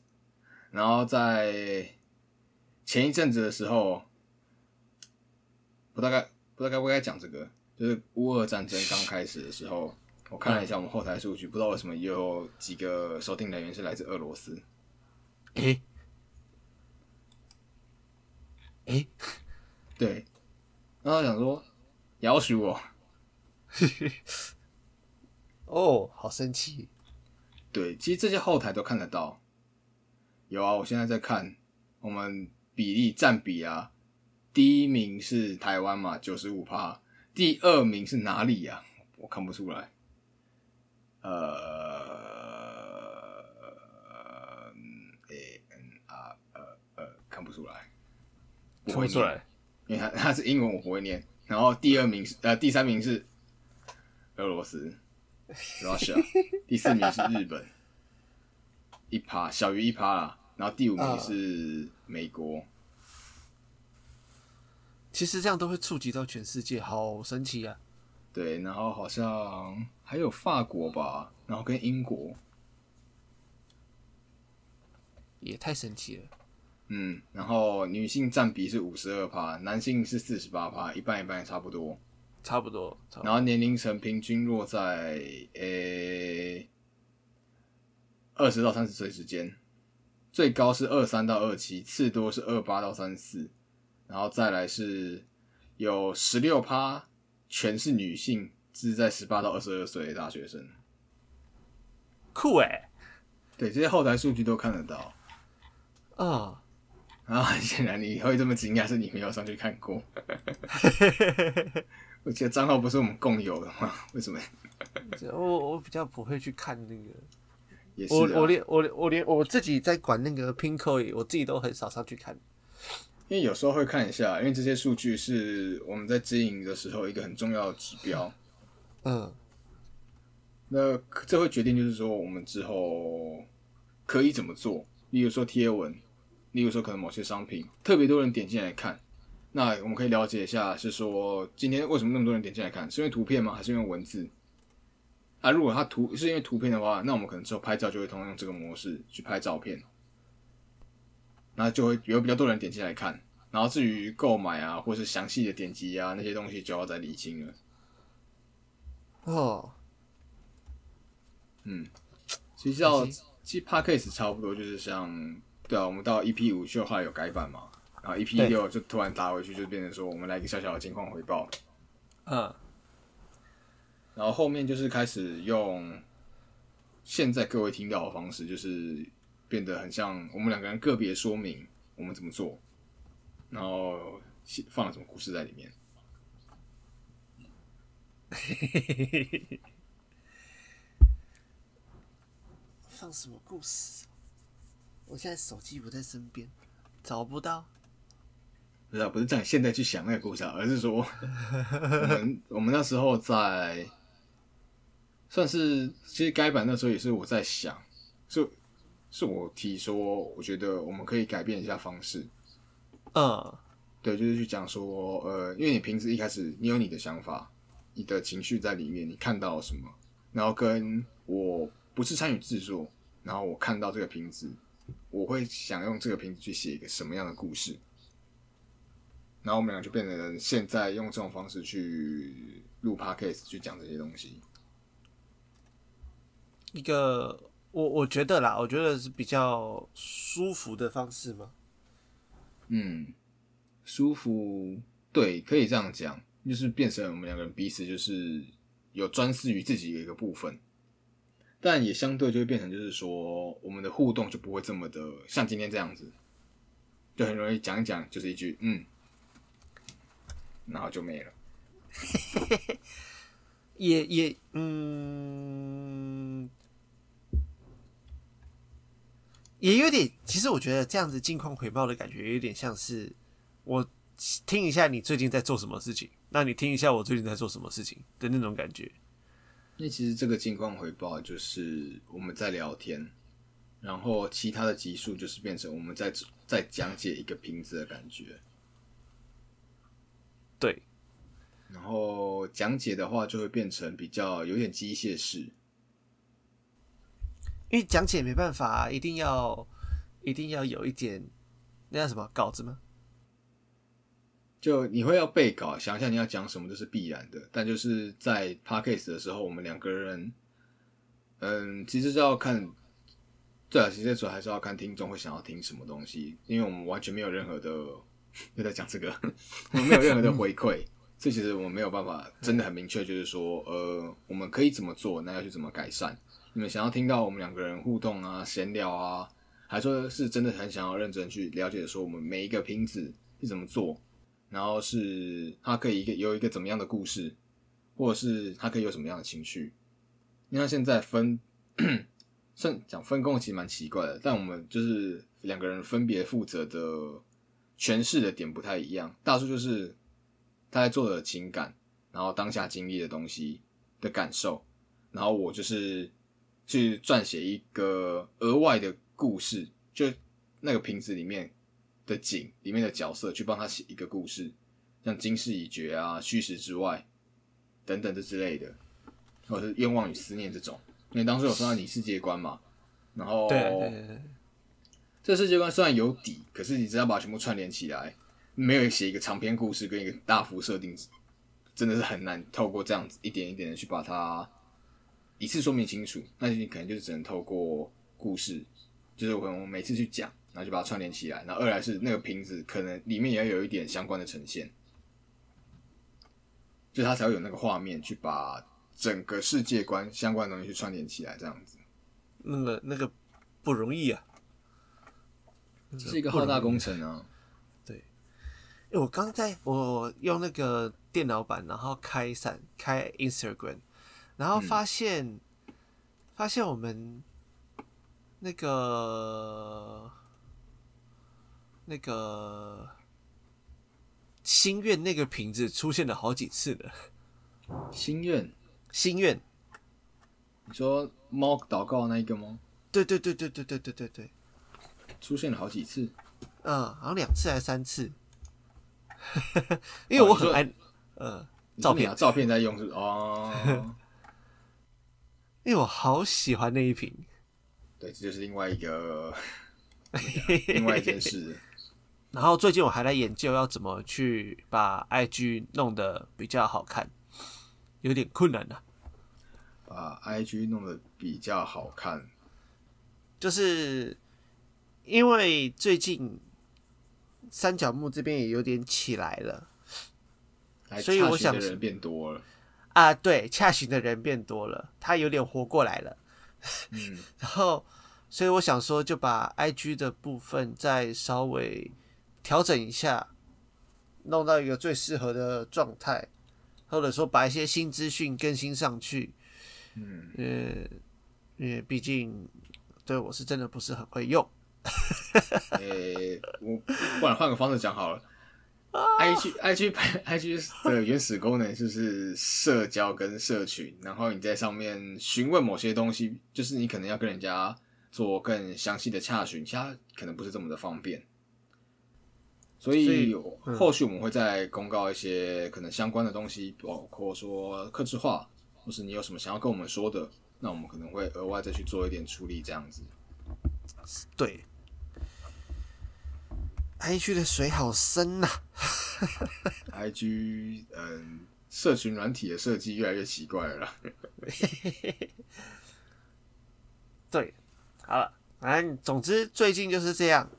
然后在前一阵子的时候，不大概不知道该不该讲这个，就是乌俄战争刚开始的时候，我看了一下我们后台数据，不知道为什么有几个收听来源是来自俄罗斯。诶、诶、对，然后想说，要许我，哦，好生气。对，其实这些后台都看得到。有啊，我现在在看我们比例占比啊，第一名是台湾嘛，九十五趴，第二名是哪里啊？我看不出来。呃，A N R 呃呃，看不出来，不会出来，因为它它是英文，我不会念。然后第二名是呃，第三名是俄罗斯 Russia，第四名是日本，一趴小于一趴啦。然后第五名是美国。其实这样都会触及到全世界，好神奇啊！对，然后好像还有法国吧，然后跟英国，也太神奇了。嗯，然后女性占比是五十二趴，男性是四十八趴，一半一半也差不多，差不多。然后年龄层平均落在诶二十到三十岁之间，最高是二三到二七，次多是二八到三四。然后再来是有十六趴，全是女性，是在十八到二十二岁的大学生，酷哎！对，这些后台数据都看得到。啊，然后很显然你会这么惊讶，是你没有上去看过。我记得账号不是我们共有的吗？为什么？我我比较不会去看那个，也是我我连我我连我自己在管那个 Pinko，我自己都很少上去看。因为有时候会看一下，因为这些数据是我们在经营的时候一个很重要的指标。嗯，那这会决定就是说我们之后可以怎么做。例如说贴文，例如说可能某些商品特别多人点进来看，那我们可以了解一下，是说今天为什么那么多人点进来看，是因为图片吗？还是因为文字？啊，如果它图是因为图片的话，那我们可能之后拍照就会通用这个模式去拍照片。那就会有比较多人点进来看，然后至于购买啊，或是详细的点击啊那些东西，就要再理清了。哦，嗯，其实到其实 Podcast 差不多就是像，对啊，我们到 EP 五就后来有改版嘛，然后 EP 六就突然打回去，就变成说我们来一个小小的情况回报。嗯，然后后面就是开始用现在各位听到的方式，就是。变得很像我们两个人个别说明我们怎么做，然后放了什么故事在里面。放什么故事？我现在手机不在身边，找不到。不是，不是在现在去想那个故事，而是说我们我们那时候在算是其实该版那时候也是我在想，就。是我提说，我觉得我们可以改变一下方式。嗯，对，就是去讲说，呃，因为你平时一开始你有你的想法、你的情绪在里面，你看到了什么，然后跟我不是参与制作，然后我看到这个瓶子，我会想用这个瓶子去写一个什么样的故事，然后我们俩就变成现在用这种方式去录 podcast 去讲这些东西，一个。我我觉得啦，我觉得是比较舒服的方式吗？嗯，舒服，对，可以这样讲，就是变成我们两个人彼此就是有专司于自己的一个部分，但也相对就会变成就是说，我们的互动就不会这么的像今天这样子，就很容易讲一讲就是一句嗯，然后就没了。也也嗯。也有点，其实我觉得这样子近况回报的感觉，有点像是我听一下你最近在做什么事情，那你听一下我最近在做什么事情的那种感觉。因为其实这个近况回报就是我们在聊天，然后其他的集数就是变成我们在在讲解一个瓶子的感觉。对，然后讲解的话就会变成比较有点机械式。因为讲解没办法，一定要一定要有一点那叫什么稿子吗？就你会要背稿，想一下你要讲什么，这是必然的。但就是在 podcast 的时候，我们两个人，嗯，其实是要看，对啊，其实主要还是要看听众会想要听什么东西，因为我们完全没有任何的 又在讲这个，我 们没有任何的回馈，这其实我们没有办法真的很明确，就是说，呃，我们可以怎么做，那要去怎么改善。你们想要听到我们两个人互动啊、闲聊啊，还说是真的很想要认真去了解，说我们每一个瓶子是怎么做，然后是它可以一个有一个怎么样的故事，或者是他可以有什么样的情绪。你看现在分，算讲分工其实蛮奇怪的，但我们就是两个人分别负责的诠释的点不太一样。大叔就是他在做的情感，然后当下经历的东西的感受，然后我就是去撰写一个额外的故事，就那个瓶子里面的景里面的角色去帮他写一个故事，像今世已绝啊、虚实之外等等这之类的，或者是愿望与思念这种。因为当时有说到你世界观嘛，然后对对对对，这世界观虽然有底，可是你只要把它全部串联起来，没有写一个长篇故事跟一个大幅设定，真的是很难透过这样子一点一点的去把它一次说明清楚。那你可能就是只能透过故事，就是我可能每次去讲，然后就把它串联起来。然后二来是那个瓶子可能里面也要有一点相关的呈现，就它才会有那个画面去把整个世界观相关的东西去串联起来，这样子。那个那个不容易啊。这是一个浩大工程啊！因为我刚在我用那个电脑版，然后开闪开 Instagram，然后发现、发现我们那个那个心愿那个瓶子出现了好几次了。心愿，心愿，你说猫祷告那一个吗？对对对对对对对对对，出现了好几次，嗯，好像两次还是三次。因为我很爱，呃，照片啊照片在用是哦，因为我好喜欢那一瓶。对，这就是另外一个 另外一件事。然后最近我还在研究要怎么去把 IG 弄得比较好看，有点困难啊。把 IG 弄得比较好看，就是因为最近三角木这边也有点起来了所以我想人变多了。啊，对，洽询的人变多了，他有点活过来了。嗯，然后，所以我想说，就把 IG 的部分再稍微调整一下，弄到一个最适合的状态，或者说把一些新资讯更新上去。嗯，呃，因为毕竟对我是真的不是很会用。诶、我不然换个方式讲好了。IG IG IG 的原始功能就是社交跟社群，然后你在上面询问某些东西，就是你可能要跟人家做更详细的洽询，其他可能不是这么的方便。所所以以嗯后续我们会再公告一些可能相关的东西，包括说客制化，或是你有什么想要跟我们说的，那我们可能会额外再去做一点处理，这样子。对，IG 的水好深呐、IG 嗯，社群软体的设计越来越奇怪了。对，好了，反正总之最近就是这样。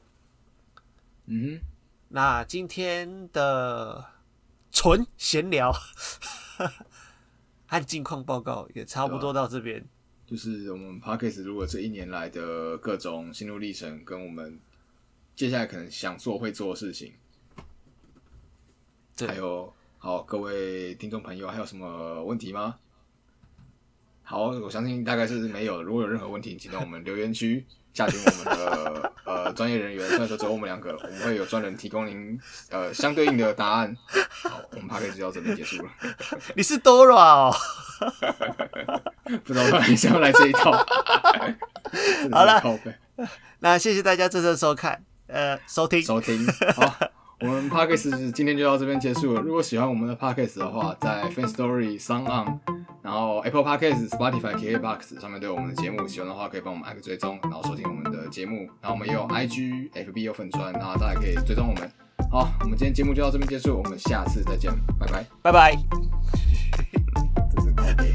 嗯那今天的纯闲聊和近况报告也差不多到这边。就是我们 Parkes，如果这一年来的各种心路历程，跟我们接下来可能想做会做的事情，对还有好各位听众朋友，还有什么问题吗？好，我相信大概是没有的。如果有任何问题，请到我们留言区下询我们的 呃专业人员。虽然说只有我们两个，我们会有专人提供您呃相对应的答案。好，我们 p a c k a g e 就到这边结束了。你是 Dora 哦。不知道突然想要来这一套。好了那谢谢大家这次的收看，呃，收听。收听。好，我们 Podcast 今天就到这边结束了。如果喜欢我们的 Podcast 的话，在 Fan Story、s o n On，然后 Apple Podcast、Spotify、KKBox 上面都有我们的节目。喜欢的话可以帮我们按个追踪，然后收听我们的节目。然后我们也有 IG、FB 有粉砖，然后大家可以追踪我们。好，我们今天节目就到这边结束，我们下次再见，拜拜。拜拜。这是靠背。